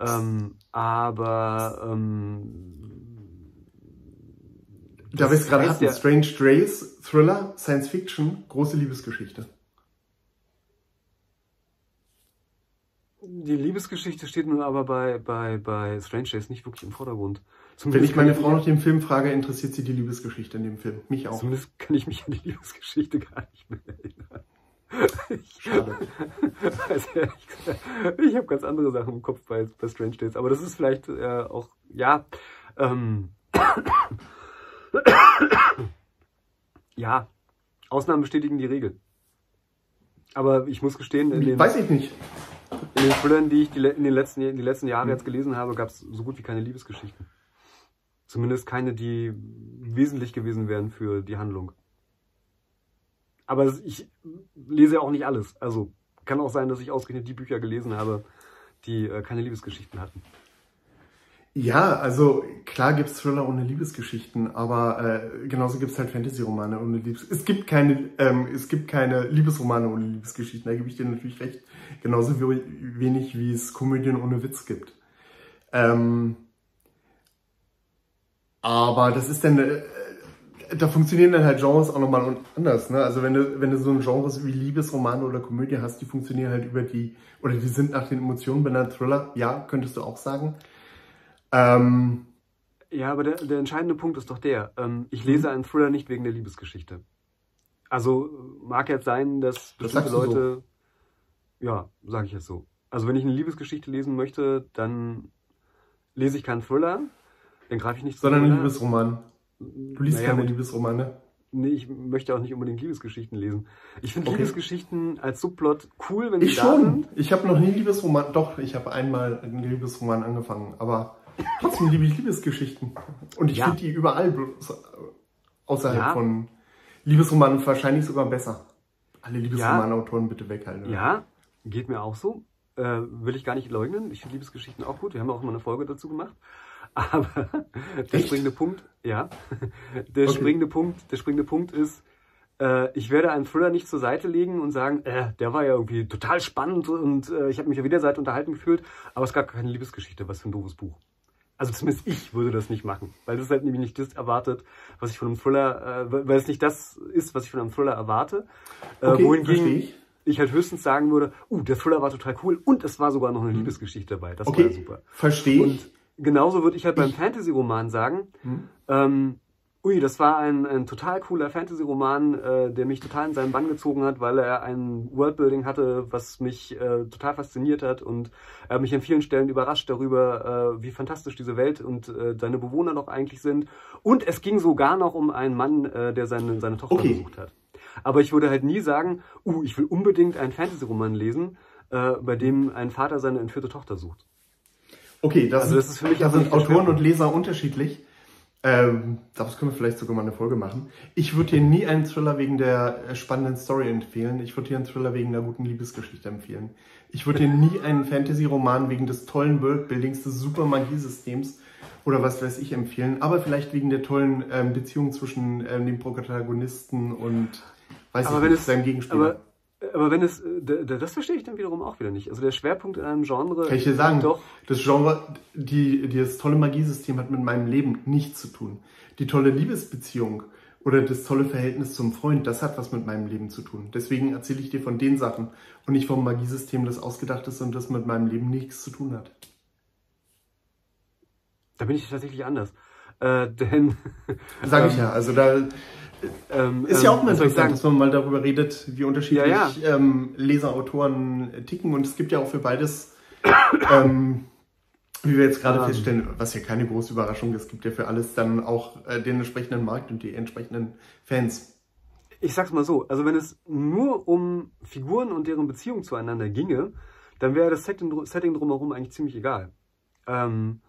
Ähm, aber ähm, da wir es gerade hatten, ja, Strange Days, Thriller, Science Fiction, große Liebesgeschichte. Die Liebesgeschichte steht nun aber bei, bei, bei Strange Days nicht wirklich im Vordergrund. Zumindest Wenn ich meine Frau nach dem Film frage, interessiert sie die Liebesgeschichte in dem Film. Mich auch. Zumindest kann ich mich an die Liebesgeschichte gar nicht mehr erinnern. Schade. Also, ich habe ganz andere Sachen im Kopf bei, bei Strange Days, aber das ist vielleicht äh, auch, ja, ähm, ja, Ausnahmen bestätigen die Regel. Aber ich muss gestehen, in den, Weiß ich nicht. In den Thrillern, die ich die, in, den letzten, die letzten Jahre jetzt gelesen habe, gab es so gut wie keine Liebesgeschichten. Zumindest keine, die wesentlich gewesen wären für die Handlung. Aber ich lese ja auch nicht alles. Also kann auch sein, dass ich ausgerechnet die Bücher gelesen habe, die äh, keine Liebesgeschichten hatten. Ja, also klar gibt es Thriller ohne Liebesgeschichten, aber äh, genauso gibt es halt Fantasy-Romane ohne Liebesgeschichten. Es gibt keine, ähm, es gibt keine Liebesromane ohne Liebesgeschichten. Da gebe ich dir natürlich recht. Genauso wenig wie es Komödien ohne Witz gibt. Ähm, aber das ist dann, äh, da funktionieren dann halt Genres auch nochmal anders. Ne? Also wenn du, wenn du so ein Genre wie Liebesromane oder Komödie hast, die funktionieren halt über die, oder die sind nach den Emotionen benannt. Thriller, ja, könntest du auch sagen. Ähm, ja, aber der, der entscheidende Punkt ist doch der, ähm, ich lese mhm. einen Thriller nicht wegen der Liebesgeschichte. Also mag jetzt sein, dass bestimmte Leute, so. ja, sage ich jetzt so. Also wenn ich eine Liebesgeschichte lesen möchte, dann lese ich keinen Thriller, dann greife ich nicht zu Sondern einen Liebesroman. Du liest naja, keine Liebesromane. Nee, ich möchte auch nicht unbedingt Liebesgeschichten lesen. Ich finde okay. Liebesgeschichten als Subplot cool, wenn die ich da schon. sind. Ich habe noch nie Liebesroman. Doch, ich habe einmal einen Liebesroman angefangen, aber trotzdem liebe ich Liebesgeschichten. Und ich ja. finde die überall Außerhalb Ja. von Liebesromanen wahrscheinlich sogar besser. Alle Liebesromanautoren bitte weghalten. Ja, geht mir auch so. Äh, will ich gar nicht leugnen. Ich finde Liebesgeschichten auch gut. Wir haben auch mal eine Folge dazu gemacht. Aber der Echt? springende Punkt, ja, der Okay. springende Punkt, der springende Punkt ist, äh, ich werde einen Thriller nicht zur Seite legen und sagen, äh, der war ja irgendwie total spannend und äh, ich habe mich auf jeder Seite unterhalten gefühlt, aber es gab keine Liebesgeschichte, was für ein doofes Buch. Also zumindest ich würde das nicht machen, weil das halt nämlich nicht das erwartet, was ich von einem Thriller, äh, weil es nicht das ist, was ich von einem Thriller erwarte. Äh, Okay, wohingegen ich. ich halt höchstens sagen würde, uh, der Thriller war total cool und es war sogar noch eine Liebesgeschichte dabei. Das war ja Mhm. Okay, super. verstehe Und genauso würde ich halt beim Fantasy-Roman sagen, Hm? ähm, ui, das war ein, ein total cooler Fantasy-Roman, äh, der mich total in seinen Bann gezogen hat, weil er ein Worldbuilding hatte, was mich äh, total fasziniert hat und er hat mich an vielen Stellen überrascht darüber, äh, wie fantastisch diese Welt und äh, seine Bewohner doch eigentlich sind. Und es ging sogar noch um einen Mann, äh, der seine, seine Tochter Okay. besucht hat. Aber ich würde halt nie sagen, uh, ich will unbedingt einen Fantasy-Roman lesen, äh, bei dem ein Vater seine entführte Tochter sucht. Okay, das, Also das ist für mich da sind Autoren und. Leser unterschiedlich. Ähm, daraus können wir vielleicht sogar mal eine Folge machen. Ich würde dir nie einen Thriller wegen der äh, spannenden Story empfehlen. Ich würde dir einen Thriller wegen einer guten Liebesgeschichte empfehlen. Ich würde dir nie einen Fantasy-Roman wegen des tollen Worldbuildings, des super Magiesystems oder was weiß ich empfehlen, aber vielleicht wegen der tollen ähm, Beziehung zwischen ähm, dem Protagonisten und weiß Aber ich wenn nicht, es, seinem Gegenspieler. aber, aber wenn es, äh, das verstehe ich dann wiederum auch wieder nicht. Also der Schwerpunkt in einem Genre. Kann ich dir sagen, Doch. das Genre, die, die, das tolle Magiesystem hat mit meinem Leben nichts zu tun. Die tolle Liebesbeziehung oder das tolle Verhältnis zum Freund, das hat was mit meinem Leben zu tun. Deswegen erzähle ich dir von den Sachen und nicht vom Magiesystem, das ausgedacht ist und das mit meinem Leben nichts zu tun hat. Da bin ich tatsächlich anders. Äh, denn. Sag ich ähm, ja. Also da Ähm, ist ja ähm, auch mal ich interessant, dass man mal darüber redet, wie unterschiedlich Ja, Ähm, Leser, Autoren ticken. Und es gibt ja auch für beides, ähm, wie wir jetzt gerade Ähm. feststellen, was ja keine große Überraschung ist, gibt ja für alles dann auch äh, den entsprechenden Markt und die entsprechenden Fans. Ich sag's mal so, also wenn es nur um Figuren und deren Beziehung zueinander ginge, dann wäre das Setting, Setting drumherum eigentlich ziemlich egal. Ähm,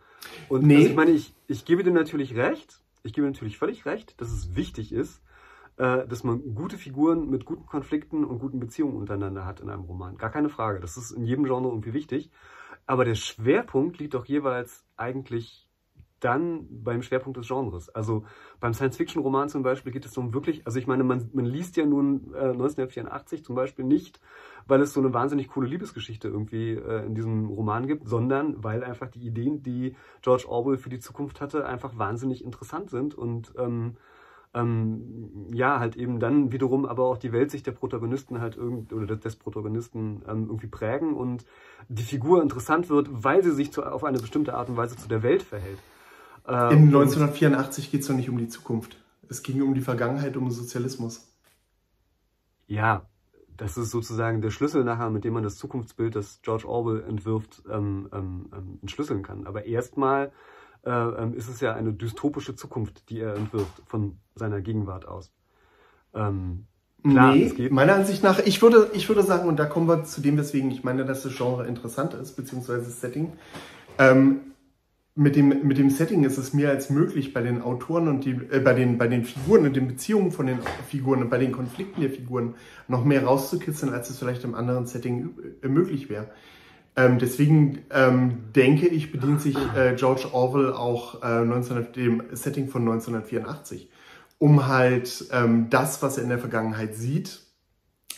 und Nee. also ich meine, ich, ich gebe dir natürlich recht, ich gebe natürlich völlig recht, dass es wichtig ist, äh, dass man gute Figuren mit guten Konflikten und guten Beziehungen untereinander hat in einem Roman. Gar keine Frage. Das ist in jedem Genre irgendwie wichtig. Aber der Schwerpunkt liegt doch jeweils eigentlich dann beim Schwerpunkt des Genres. Also beim Science-Fiction-Roman zum Beispiel geht es um wirklich, also ich meine, man, man liest ja nun äh, 1984 zum Beispiel nicht, weil es so eine wahnsinnig coole Liebesgeschichte irgendwie äh, in diesem Roman gibt, sondern weil einfach die Ideen, die George Orwell für die Zukunft hatte, einfach wahnsinnig interessant sind und ähm, ähm, ja, halt eben dann wiederum aber auch die Weltsicht der Protagonisten halt irgend oder des, Protagonisten ähm, irgendwie prägen und die Figur interessant wird, weil sie sich zu, auf eine bestimmte Art und Weise zu der Welt verhält. Äh, In und- 1984 geht es doch nicht um die Zukunft. Es ging um die Vergangenheit, um den Sozialismus. Ja, das ist sozusagen der Schlüssel nachher, mit dem man das Zukunftsbild, das George Orwell entwirft, ähm, ähm, ähm, entschlüsseln kann. Aber erstmal äh, ähm, ist es ja eine dystopische Zukunft, die er entwirft von seiner Gegenwart aus. Ähm, klar, nee, es geht. meiner Ansicht nach, ich würde, ich würde sagen, und da kommen wir zu dem, weswegen ich meine, dass das Genre interessant ist, beziehungsweise das Setting. Ähm, mit dem, mit dem Setting ist es mehr als möglich, bei den Autoren und die, äh, bei, den, bei den Figuren und den Beziehungen von den Figuren und bei den Konflikten der Figuren noch mehr rauszukitzeln, als es vielleicht im anderen Setting äh, möglich wäre. Ähm, deswegen ähm, denke ich, bedient sich äh, George Orwell auch äh, 19, dem Setting von 1984, um halt ähm, das, was er in der Vergangenheit sieht,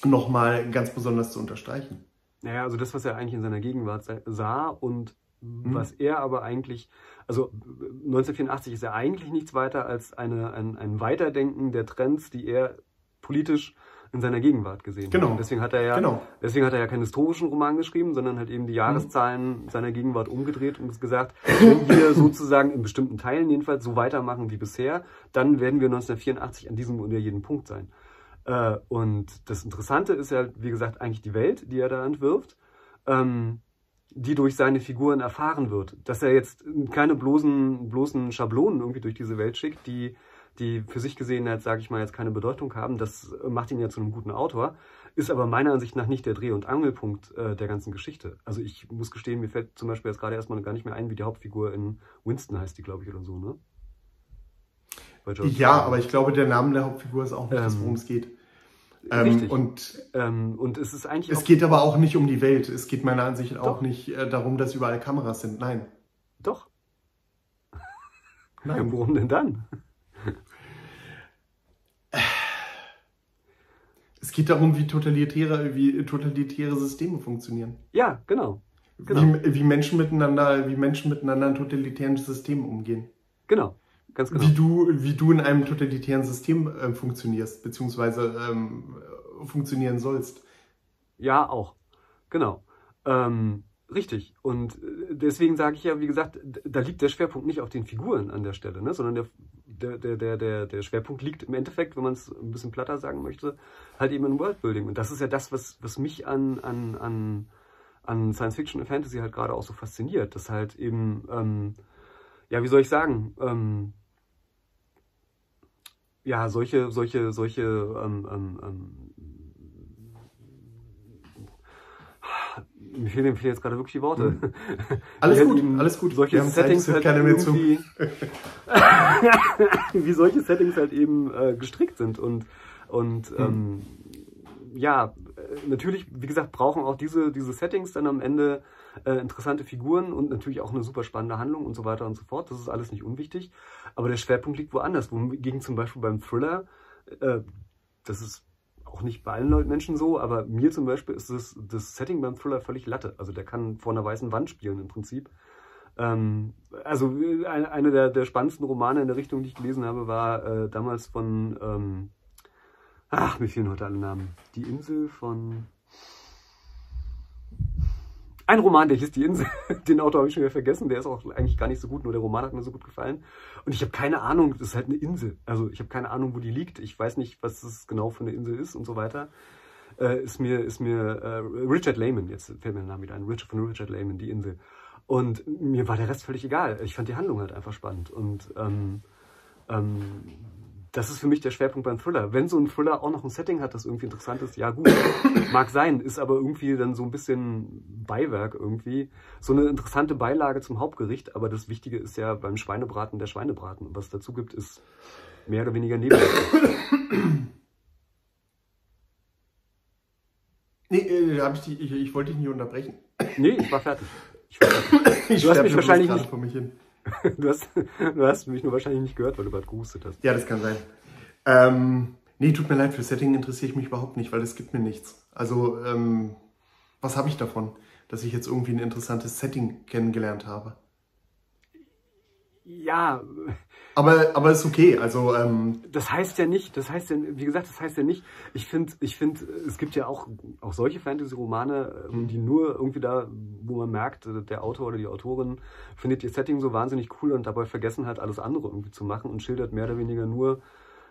nochmal ganz besonders zu unterstreichen. Naja, also das, was er eigentlich in seiner Gegenwart sa- sah und was er aber eigentlich, also 1984 ist ja eigentlich nichts weiter als eine, ein, ein Weiterdenken der Trends, die er politisch in seiner Gegenwart gesehen Genau. hat. Und deswegen hat er ja, Genau. deswegen hat er ja keinen historischen Roman geschrieben, sondern halt eben die Jahreszahlen seiner Gegenwart umgedreht und gesagt, wenn wir sozusagen in bestimmten Teilen jedenfalls so weitermachen wie bisher, dann werden wir 1984 an diesem oder jedem Punkt sein. Äh, und das Interessante ist ja, wie gesagt, eigentlich die Welt, die er da entwirft, ähm, die durch seine Figuren erfahren wird. Dass er jetzt keine bloßen, bloßen Schablonen irgendwie durch diese Welt schickt, die, die für sich gesehen jetzt, sage ich mal, jetzt keine Bedeutung haben, das macht ihn ja zu einem guten Autor, ist aber meiner Ansicht nach nicht der Dreh- und Angelpunkt äh, der ganzen Geschichte. Also ich muss gestehen, mir fällt zum Beispiel jetzt gerade erstmal gar nicht mehr ein, wie die Hauptfigur in Winston heißt die, glaube ich, oder so, ne? Ja, aber ich glaube, der Name der Hauptfigur ist auch nicht das, Ähm, worum es geht. Ähm, und Ähm, und es ist eigentlich es geht aber auch nicht um die Welt. Es geht meiner Ansicht nach auch Doch. nicht äh, darum, dass überall Kameras sind. Nein. doch. Nein. Ja, worum denn dann? Es geht darum, wie totalitäre, wie totalitäre Systeme funktionieren. Ja, genau. Genau. Wie, wie Menschen miteinander, wie Menschen miteinander in totalitären Systemen umgehen. Genau. Ganz genau. Wie du, wie du in einem totalitären System äh, funktionierst, beziehungsweise ähm, funktionieren sollst. Ja, auch. Genau. Ähm, richtig. Und äh, deswegen sage ich ja, wie gesagt, da liegt der Schwerpunkt nicht auf den Figuren an der Stelle, ne? sondern der, der, der, der, der, Schwerpunkt liegt im Endeffekt, wenn man es ein bisschen platter sagen möchte, halt eben in Worldbuilding. Und das ist ja das, was, was mich an, an, an, an Science Fiction und Fantasy halt gerade auch so fasziniert. Dass halt eben, ähm, ja, wie soll ich sagen, ähm, ja, solche, solche, solche ähm, ähm, ähm, mir fehlen, fehlen jetzt gerade wirklich die Worte. Hm. Alles Wie gut, alles gut. Solche Settings halt irgendwie, wie solche Settings halt eben äh, gestrickt sind und und Hm. ähm, ja, äh, natürlich, wie gesagt, brauchen auch diese, diese Settings dann am Ende äh, interessante Figuren und natürlich auch eine super spannende Handlung und so weiter und so fort. Das ist alles nicht unwichtig. Aber der Schwerpunkt liegt woanders. Wohingegen zum Beispiel beim Thriller, äh, das ist auch nicht bei allen Menschen so, aber mir zum Beispiel ist das, das Setting beim Thriller völlig Latte. Also der kann vor einer weißen Wand spielen im Prinzip. Ähm, also äh, eine, eine der, der spannendsten Romane in der Richtung, die ich gelesen habe, war äh, damals von, ähm, ach, mir fehlen heute alle Namen. Die Insel von, ein Roman, der hieß Die Insel. Den Autor habe ich schon wieder vergessen. Der ist auch eigentlich gar nicht so gut, nur der Roman hat mir so gut gefallen. Und ich habe keine Ahnung, das ist halt eine Insel. Also ich habe keine Ahnung, wo die liegt. Ich weiß nicht, was das genau für eine Insel ist und so weiter. Äh, ist mir, ist mir äh, Richard Lehman, jetzt fällt mir der Name wieder ein, Richard von Richard Lehman, Die Insel. Und mir war der Rest völlig egal. Ich fand die Handlung halt einfach spannend. Und ähm, ähm, das ist für mich der Schwerpunkt beim Thriller. Wenn so ein Thriller auch noch ein Setting hat, das irgendwie interessant ist, ja gut, mag sein, ist aber irgendwie dann so ein bisschen Beiwerk irgendwie. So eine interessante Beilage zum Hauptgericht, aber das Wichtige ist ja beim Schweinebraten der Schweinebraten. Und was es dazu gibt, ist mehr oder weniger nebensächlich. Nee, äh, hab ich, die, ich, ich wollte dich nicht unterbrechen. Nee, ich war fertig. Ich war fertig. Ich Du hast mich wahrscheinlich nicht- vor mich hin. Du hast, du hast mich nur wahrscheinlich nicht gehört, weil du gerade gehustet hast. Ja, das kann sein. Ähm, nee, tut mir leid, für Setting interessiere ich mich überhaupt nicht, weil es gibt mir nichts. Also, ähm, was habe ich davon, dass ich jetzt irgendwie ein interessantes Setting kennengelernt habe? Ja, Aber, aber ist okay. Also, ähm, das heißt ja nicht, das heißt ja, wie gesagt, das heißt ja nicht, ich finde, ich finde, es gibt ja auch, auch solche Fantasy-Romane, ähm, die nur irgendwie da, wo man merkt, äh, der Autor oder die Autorin findet ihr Setting so wahnsinnig cool und dabei vergessen hat, alles andere irgendwie zu machen und schildert mehr oder weniger nur,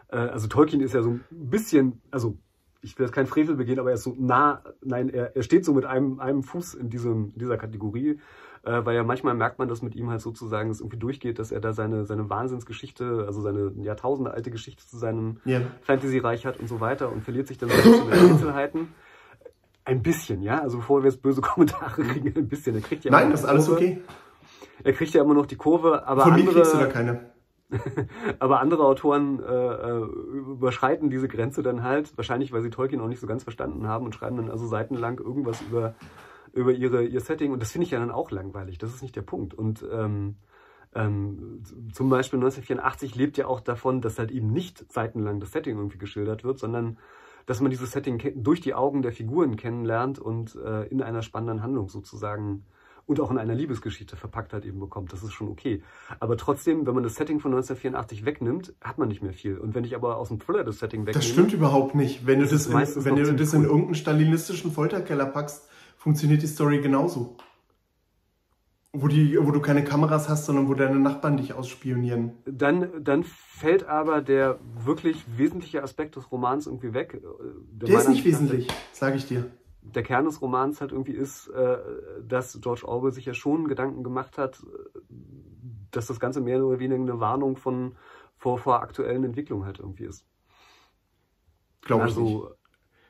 äh, also Tolkien ist ja so ein bisschen, also ich will jetzt keinen Frevel begehen, aber er ist so nah, nein, er, er steht so mit einem, einem Fuß in diesem, dieser Kategorie, äh, weil ja manchmal merkt man, dass mit ihm halt sozusagen es irgendwie durchgeht, dass er da seine, seine Wahnsinnsgeschichte, also seine Jahrtausende alte Geschichte zu seinem ja. Fantasy-Reich hat und so weiter und verliert sich dann so ein bisschen in den Einzelheiten. Ein bisschen, ja, also bevor wir jetzt böse Kommentare kriegen, ein bisschen. Er kriegt ja immer Nein, das ist alles Kurve. okay. Er kriegt ja immer noch die Kurve, aber Von mir kriegst du da andere, keine. aber andere Autoren äh, äh, überschreiten diese Grenze dann halt, wahrscheinlich weil sie Tolkien auch nicht so ganz verstanden haben und schreiben dann also seitenlang irgendwas über, über ihre, ihr Setting und das finde ich ja dann auch langweilig, das ist nicht der Punkt. Und ähm, ähm, zum Beispiel 1984 lebt ja auch davon, dass halt eben nicht seitenlang das Setting irgendwie geschildert wird, sondern dass man dieses Setting durch die Augen der Figuren kennenlernt und äh, in einer spannenden Handlung sozusagen und auch in einer Liebesgeschichte verpackt halt eben bekommt. Das ist schon okay. Aber trotzdem, wenn man das Setting von 1984 wegnimmt, hat man nicht mehr viel. Und wenn ich aber aus dem Thriller das Setting wegnehme, Das stimmt überhaupt nicht. Wenn du Das in, wenn du das in cool. irgendeinen stalinistischen Folterkeller packst, funktioniert die Story genauso. Wo, die, wo du keine Kameras hast, sondern wo deine Nachbarn dich ausspionieren. dann, dann fällt aber der wirklich wesentliche Aspekt des Romans irgendwie weg. äh, Der ist meiner nicht wesentlich, sage ich dir. der Kern des Romans halt irgendwie ist, äh, dass George Orwell sich ja schon Gedanken gemacht hat, äh, dass das Ganze mehr oder weniger eine Warnung von vor, vor aktuellen Entwicklungen halt irgendwie ist. Glaube ich nicht. Also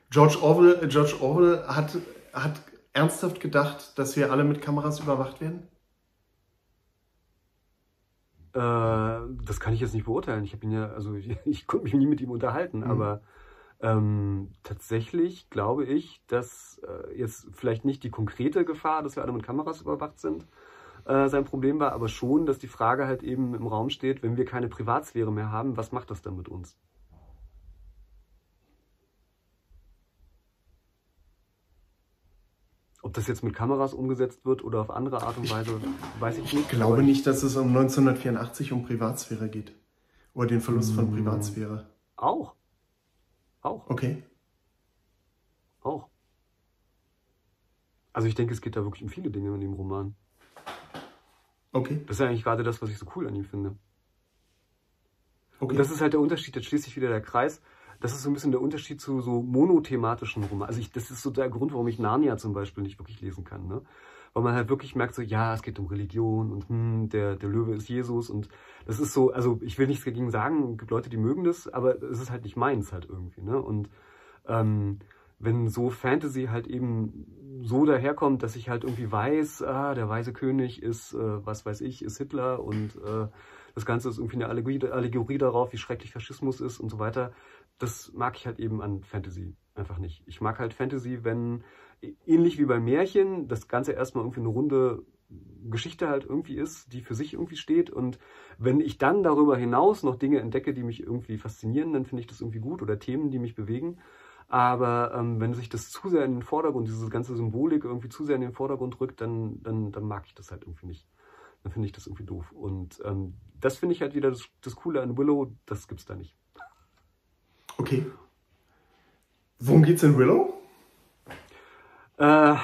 George Orwell, George Orwell hat, hat ernsthaft gedacht, dass wir alle mit Kameras überwacht werden? Äh, das kann ich jetzt nicht beurteilen. Ich habe ihn ja, also ich, ich konnte mich nie mit ihm unterhalten, mhm. aber ähm, tatsächlich glaube ich, dass äh, jetzt vielleicht nicht die konkrete Gefahr, dass wir alle mit Kameras überwacht sind, äh, sein Problem war, aber schon, dass die Frage halt eben im Raum steht, wenn wir keine Privatsphäre mehr haben, was macht das dann mit uns? Ob das jetzt mit Kameras umgesetzt wird oder auf andere Art und Weise, weiß ich nicht. Ich glaube nicht, dass es um 1984 um Privatsphäre geht. Oder den Verlust von hm. Privatsphäre. Auch. Auch. Okay. Auch. Also ich denke, es geht da wirklich um viele Dinge in dem Roman. Okay. Das ist ja eigentlich gerade das, was ich so cool an ihm finde. Okay. Und das ist halt der Unterschied, jetzt schließt sich wieder der Kreis. Das ist so ein bisschen der Unterschied zu so monothematischen Romanen. Also ich, das ist so der Grund, warum ich Narnia zum Beispiel nicht wirklich lesen kann. Ne? Weil man halt wirklich merkt, so, ja, es geht um Religion und hm, der, der Löwe ist Jesus und das ist so, also ich will nichts dagegen sagen, es gibt Leute, die mögen das, aber es ist halt nicht meins halt irgendwie. Ne? Und ähm, wenn so Fantasy halt eben so daherkommt, dass ich halt irgendwie weiß, ah, der weise König ist, äh, was weiß ich, ist Hitler und äh, das Ganze ist irgendwie eine Allegorie, Allegorie darauf, wie schrecklich Faschismus ist und so weiter, das mag ich halt eben an Fantasy einfach nicht. Ich mag halt Fantasy, wenn ähnlich wie bei Märchen das Ganze erstmal irgendwie eine runde Geschichte halt irgendwie ist, die für sich irgendwie steht. Und wenn ich dann darüber hinaus noch Dinge entdecke, die mich irgendwie faszinieren, dann finde ich das irgendwie gut oder Themen, die mich bewegen. Aber ähm, wenn sich das zu sehr in den Vordergrund, diese ganze Symbolik irgendwie zu sehr in den Vordergrund rückt, dann, dann, dann mag ich das halt irgendwie nicht. Dann finde ich das irgendwie doof. Und ähm, das finde ich halt wieder das, das Coole an Willow, das gibt's da nicht. Okay. Worum geht's in Willow? Äh,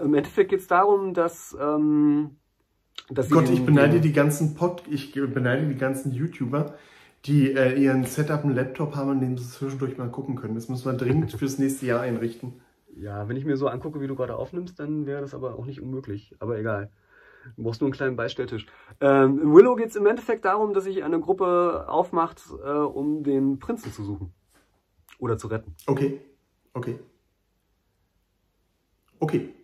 Im Endeffekt geht es darum, dass, ähm, dass Gott, ich beneide die ganzen Pod, ich beneide die ganzen YouTuber, die äh, ihren Setup einen Laptop haben, an dem sie zwischendurch mal gucken können. Das muss man dringend fürs nächste Jahr einrichten. Ja, wenn ich mir so angucke, wie du gerade aufnimmst, dann wäre das aber auch nicht unmöglich. Aber egal. Du brauchst nur einen kleinen Beistelltisch. Ähm, Im Willow geht es im Endeffekt darum, dass sich eine Gruppe aufmacht, äh, um den Prinzen zu suchen. Oder zu retten. Okay. Okay. Okay.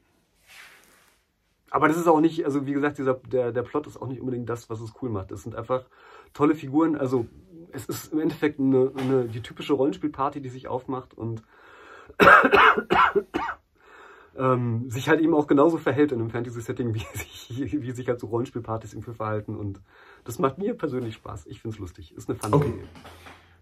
Aber das ist auch nicht, also wie gesagt, dieser, der, der Plot ist auch nicht unbedingt das, was es cool macht. Es sind einfach tolle Figuren. Also es ist im Endeffekt eine, eine die typische Rollenspielparty, die sich aufmacht und ähm, sich halt eben auch genauso verhält in einem Fantasy-Setting, wie sich, wie sich halt so Rollenspielpartys irgendwie verhalten. Und das macht mir persönlich Spaß. Ich finde es lustig. Ist eine fun okay.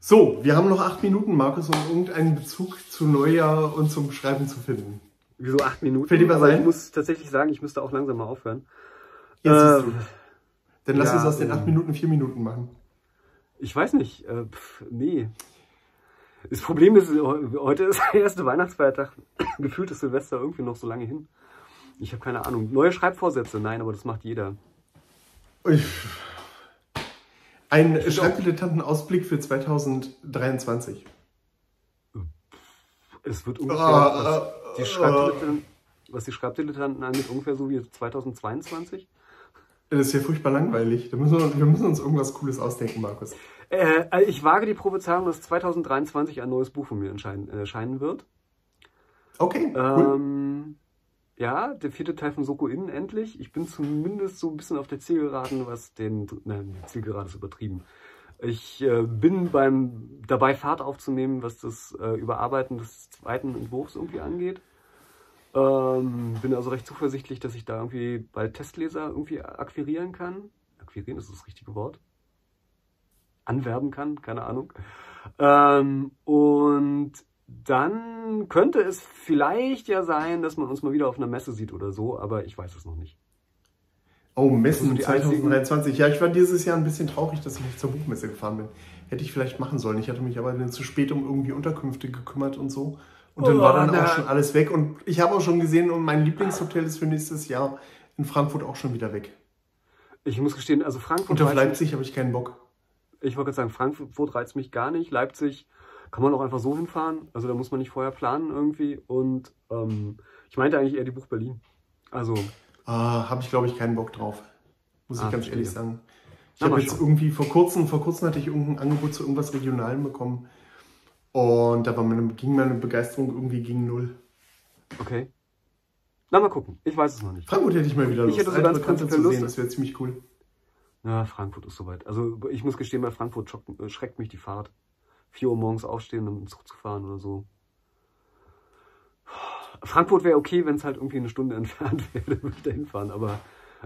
So, wir haben noch acht Minuten, Markus, um irgendeinen Bezug zu Neujahr und zum Schreiben zu finden. Wieso acht Minuten? Fällt dir was ein? Ich muss tatsächlich sagen, ich müsste auch langsam mal aufhören. Jetzt äh, Dann lass ja, uns aus den acht Minuten vier Minuten machen. Ich weiß nicht. Äh, pff, nee. Das Problem ist, heute ist der erste Weihnachtsfeiertag. Gefühlt ist Silvester irgendwie noch so lange hin. Ich habe keine Ahnung. Neue Schreibvorsätze? Nein, aber das macht jeder. Ein schreibdilettanten Ausblick für 2023. Es wird ungefähr, uh, was, die uh, was die Schreibdilettanten angeht, ungefähr so wie 2022. Das ist ja furchtbar langweilig. Da müssen wir, wir müssen uns irgendwas Cooles ausdenken, Markus. Äh, also ich wage die Prophezeiung, dass 2023 ein neues Buch von mir erscheinen wird. Okay, cool. Ähm, ja, der vierte Teil von Soko Innen endlich. Ich bin zumindest so ein bisschen auf der Zielgeraden, was den. Nein, Zielgerade ist übertrieben. Ich äh, bin beim dabei Fahrt aufzunehmen, was das äh, Überarbeiten des zweiten Entwurfs irgendwie angeht. Ähm, bin also recht zuversichtlich, dass ich da irgendwie bald Testleser irgendwie akquirieren kann. Akquirieren ist das richtige Wort. Anwerben kann, keine Ahnung. Ähm, und dann könnte es vielleicht ja sein, dass man uns mal wieder auf einer Messe sieht oder so, aber ich weiß es noch nicht. Oh, Messen also 2023. Ja, ich war dieses Jahr ein bisschen traurig, dass ich nicht zur Buchmesse gefahren bin. Hätte ich vielleicht machen sollen. Ich hatte mich aber dann zu spät um irgendwie Unterkünfte gekümmert und so. Und dann oh, war dann na. auch schon alles weg. Und ich habe auch schon gesehen, und mein Lieblingshotel ist für nächstes Jahr in Frankfurt auch schon wieder weg. Ich muss gestehen, also Frankfurt. Und auf Leipzig habe ich keinen Bock. Ich wollte gerade sagen, Frankfurt reizt mich gar nicht. Leipzig kann man auch einfach so hinfahren. Also da muss man nicht vorher planen irgendwie. Und ähm, ich meinte eigentlich eher die Buch Berlin. Also. Ah, habe ich glaube ich keinen Bock drauf. Muss ah, ich ganz ehrlich sagen. Ich habe jetzt schon. irgendwie vor kurzem, vor kurzem hatte ich irgendein Angebot zu irgendwas Regionalem bekommen. Und da war meine, ging meine Begeisterung irgendwie gegen null. Okay. Na, mal gucken. Ich weiß es noch nicht. Frankfurt hätte ich mal wieder Lust. Ich hätte so ganz prinzipiell Lust. Das wäre ziemlich cool. Ja, Frankfurt ist soweit. Also ich muss gestehen, bei Frankfurt schockt, äh, schreckt mich die Fahrt. 4 Uhr morgens aufstehen, um Zug zu fahren oder so. Frankfurt wäre okay, wenn es halt irgendwie eine Stunde entfernt wäre, dann würde ich da hinfahren. Aber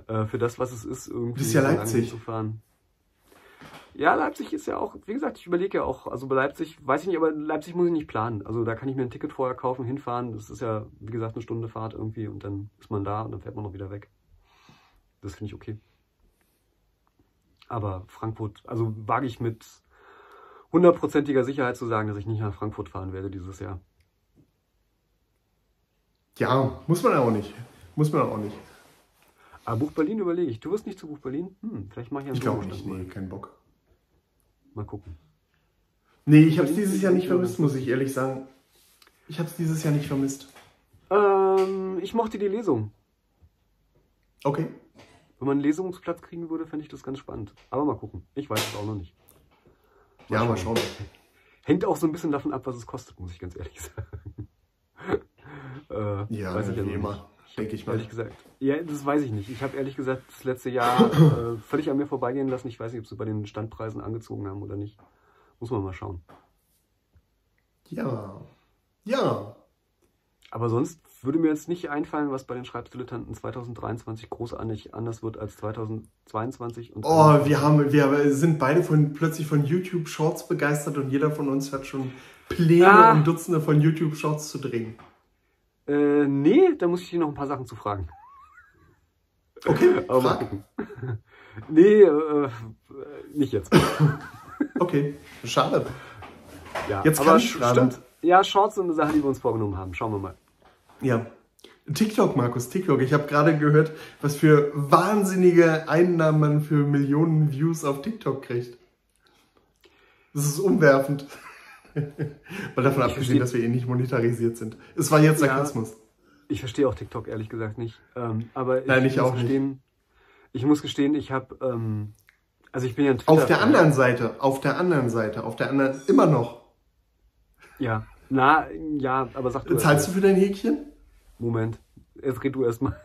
äh, für das, was es ist, irgendwie ist ja Leipzig. zu fahren. Ja, Leipzig ist ja auch, wie gesagt, ich überlege ja auch, also bei Leipzig, weiß ich nicht, aber Leipzig muss ich nicht planen. Also da kann ich mir ein Ticket vorher kaufen, hinfahren. Das ist ja, wie gesagt, eine Stunde Fahrt irgendwie und dann ist man da und dann fährt man noch wieder weg. Das finde ich okay. Aber Frankfurt, also wage ich mit hundertprozentiger Sicherheit zu sagen, dass ich nicht nach Frankfurt fahren werde dieses Jahr. Ja, muss man auch nicht. Muss man auch nicht. Aber Buch Berlin überlege ich. Du wirst nicht zu Buch Berlin? Hm, vielleicht mache ich einen Ich glaube nicht. Nee, kein Bock. Mal gucken. Nee, ich habe es dieses Jahr nicht vermisst, muss ich ehrlich sagen. Ich habe es dieses Jahr nicht vermisst. Ähm, ich mochte die Lesung. Okay. Wenn man einen Lesungsplatz kriegen würde, fände ich das ganz spannend. Aber mal gucken. Ich weiß es auch noch nicht. Ja, mal schauen. Hängt auch so ein bisschen davon ab, was es kostet, muss ich ganz ehrlich sagen. äh, Ja, weiß ich ja immer, nicht. denke ich mal. Ehrlich gesagt. Ja, das weiß ich nicht. Ich habe ehrlich gesagt das letzte Jahr äh, völlig an mir vorbeigehen lassen. Ich weiß nicht, ob sie bei den Standpreisen angezogen haben oder nicht. Muss man mal schauen. Ja. Ja. Aber sonst würde mir jetzt nicht einfallen, was bei den Schreibdilettanten 2023 großartig anders wird als 2022. Und Oh, wir haben, wir sind beide von, plötzlich von YouTube Shorts begeistert und jeder von uns hat schon Pläne, Ah. um Dutzende von YouTube Shorts zu drehen. Äh, nee, da muss ich dir noch ein paar Sachen zu fragen. Okay, Aber frag. nee, äh, nicht jetzt. Okay, schade. Ja, Jetzt kann ich gerade. stimmt. Ja, Shorts sind eine Sache, die wir uns vorgenommen haben. Schauen wir mal. Ja. TikTok, Markus, TikTok. Ich habe gerade gehört, was für wahnsinnige Einnahmen man für Millionen Views auf TikTok kriegt. Das ist umwerfend. Weil davon abgesehen, verstehe- dass wir eh nicht monetarisiert sind. Es war jetzt Ja. Sarkasmus. Ich verstehe auch TikTok ehrlich gesagt nicht. Ähm, aber Nein, ich ich muss auch nicht. gestehen, ich muss gestehen, ich habe, ähm, also ich bin ja ein Twitter Auf der anderen Seite, auf der anderen Seite, auf der anderen, immer noch. Ja, na, ja, aber sag du Zahlst du für dein Häkchen? Moment, jetzt red du erstmal.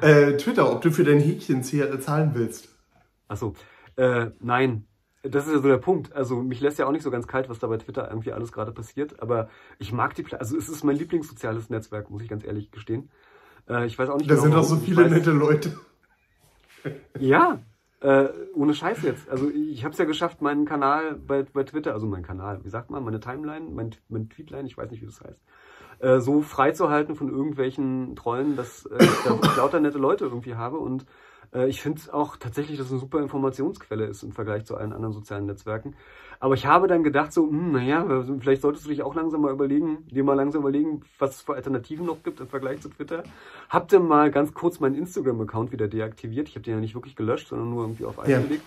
Äh, Twitter, ob du für dein Häkchen zie- zahlen willst. Achso, äh, nein. Das ist ja so der Punkt. Also mich lässt ja auch nicht so ganz kalt, was da bei Twitter irgendwie alles gerade passiert. Aber ich mag die, Pla also es ist mein Lieblingssoziales Netzwerk, muss ich ganz ehrlich gestehen. Äh, ich weiß auch nicht Da sind auch so viele nette Leute. Ja, äh, ohne Scheiß jetzt. Also ich habe es ja geschafft, meinen Kanal bei, bei Twitter, also meinen Kanal, wie sagt man, meine Timeline, mein, mein Tweetline, ich weiß nicht, wie das heißt, äh, so freizuhalten von irgendwelchen Trollen, dass äh, ich da lauter nette Leute irgendwie habe. Und ich finde auch tatsächlich, dass es eine super Informationsquelle ist im Vergleich zu allen anderen sozialen Netzwerken. Aber ich habe dann gedacht, so, hm, naja, vielleicht solltest du dich auch langsam mal überlegen, dir mal langsam überlegen, was es für Alternativen noch gibt im Vergleich zu Twitter. Hab dann mal ganz kurz meinen Instagram-Account wieder deaktiviert. Ich habe den ja nicht wirklich gelöscht, sondern nur irgendwie auf Eis Ja. gelegt.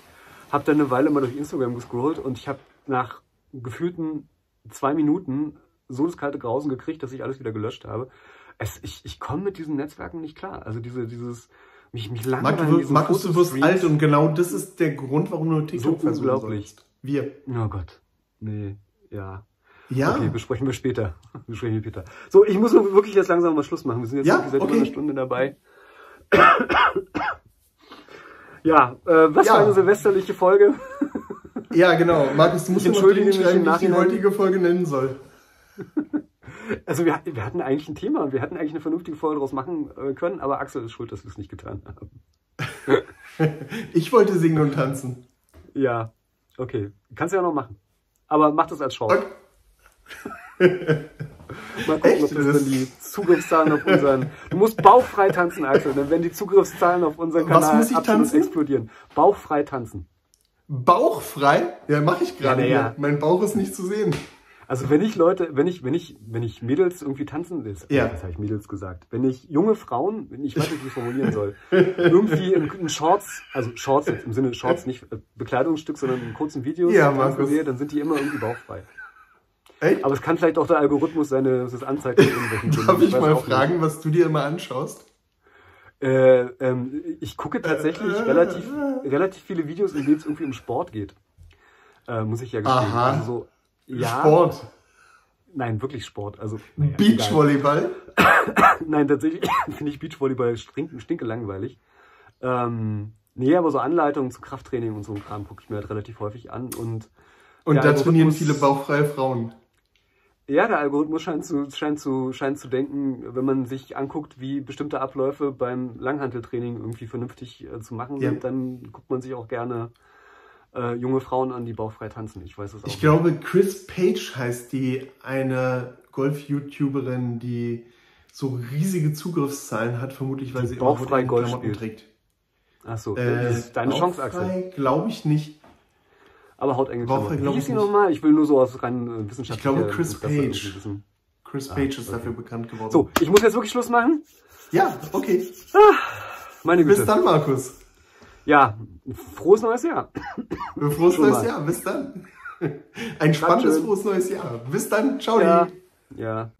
Hab dann eine Weile mal durch Instagram gescrollt und ich habe nach gefühlten zwei Minuten so das kalte Grausen gekriegt, dass ich alles wieder gelöscht habe. Es, ich ich komme mit diesen Netzwerken nicht klar. Also diese, dieses, mich, mich Marc, du wirst, Markus, du wirst alt und genau das ist der Grund, warum du TikTok So versuchen sollst. Wir. Oh Gott. Nee, ja. Ja. Okay, besprechen wir später. Besprechen wir später. So, ich muss wirklich jetzt langsam mal Schluss machen. Wir sind jetzt Ja, seit okay. über einer Stunde dabei. ja, äh, was Ja. für eine silvesterliche Folge. Ja, genau. Markus, du musst Ich mir noch entschuldige mich schreiben, im wie ich die heutige Folge nennen soll. Also wir, wir hatten eigentlich ein Thema und wir hätten eigentlich eine vernünftige Folge daraus machen äh, können, aber Axel ist schuld, dass wir es nicht getan haben. Ich wollte singen und tanzen. Ja, okay. Kannst du ja noch machen. Aber mach das als Short. Okay. Mal gucken, Echt? ob das Das- dann die Zugriffszahlen auf unseren. Du musst bauchfrei tanzen, Axel. Dann werden die Zugriffszahlen auf unseren Was Kanal muss ich absolut tanzen? explodieren. Bauchfrei tanzen. Bauchfrei? Ja, mache ich gerade. Ja, ja. Mein Bauch ist nicht zu sehen. Also wenn ich Leute, wenn ich, wenn ich, wenn ich Mädels irgendwie tanzen will, Ja. das habe ich Mädels gesagt, wenn ich junge Frauen, ich weiß nicht, wie ich es formulieren soll, irgendwie in, in Shorts, also Shorts jetzt im Sinne Shorts nicht äh, Bekleidungsstück, sondern in kurzen Videos Ja, tanzen sehe, dann sind die immer irgendwie bauchfrei. Echt? Aber es kann vielleicht auch der Algorithmus seine, das anzeigt mit irgendwelchen Gründen. Darf ich weiß mal auch nicht. fragen, was du dir immer anschaust? Äh, ähm, ich gucke tatsächlich Äh, äh, relativ, relativ viele Videos, in denen es irgendwie um Sport geht. Äh, muss ich ja gestehen. Aha. Also so, ja, Sport. Nein, wirklich Sport. Also naja. Beachvolleyball. Nein, tatsächlich finde ich Beachvolleyball stinke, stinke langweilig. Ähm, Nee, aber so Anleitungen zu Krafttraining und so ein Kram gucke ich mir halt relativ häufig an und Und da trainieren viele bauchfreie Frauen. Ja, der Algorithmus scheint zu, scheint zu, scheint zu denken, wenn man sich anguckt, wie bestimmte Abläufe beim Langhanteltraining irgendwie vernünftig äh, zu machen Ja. sind, dann guckt man sich auch gerne äh, junge Frauen an, die bauchfrei tanzen. Ich weiß es auch. Ich glaube, Chris Page heißt die, eine Golf-YouTuberin, die so riesige Zugriffszahlen hat, vermutlich weil Die sie bauchfrei immer Golf Klamotten spielt. trägt. Achso, Äh, das ist deine Chance, Axel. bauchfrei glaube ich nicht. Aber hautenge Bauchfrei Klamotten. Wie sie nicht. nochmal? Ich will nur so aus rein äh, wissenschaftlicher Ich glaube, Chris Page. Chris Ah, Page ist okay. dafür bekannt geworden. So, ich muss jetzt wirklich Schluss machen. Ja, okay. Meine Güte. Bis dann, Markus. Ja, frohes neues Jahr. Frohes neues. Jahr. Bis dann. Ein spannendes frohes neues Jahr. Bis dann. Ciao. Ja. Ja.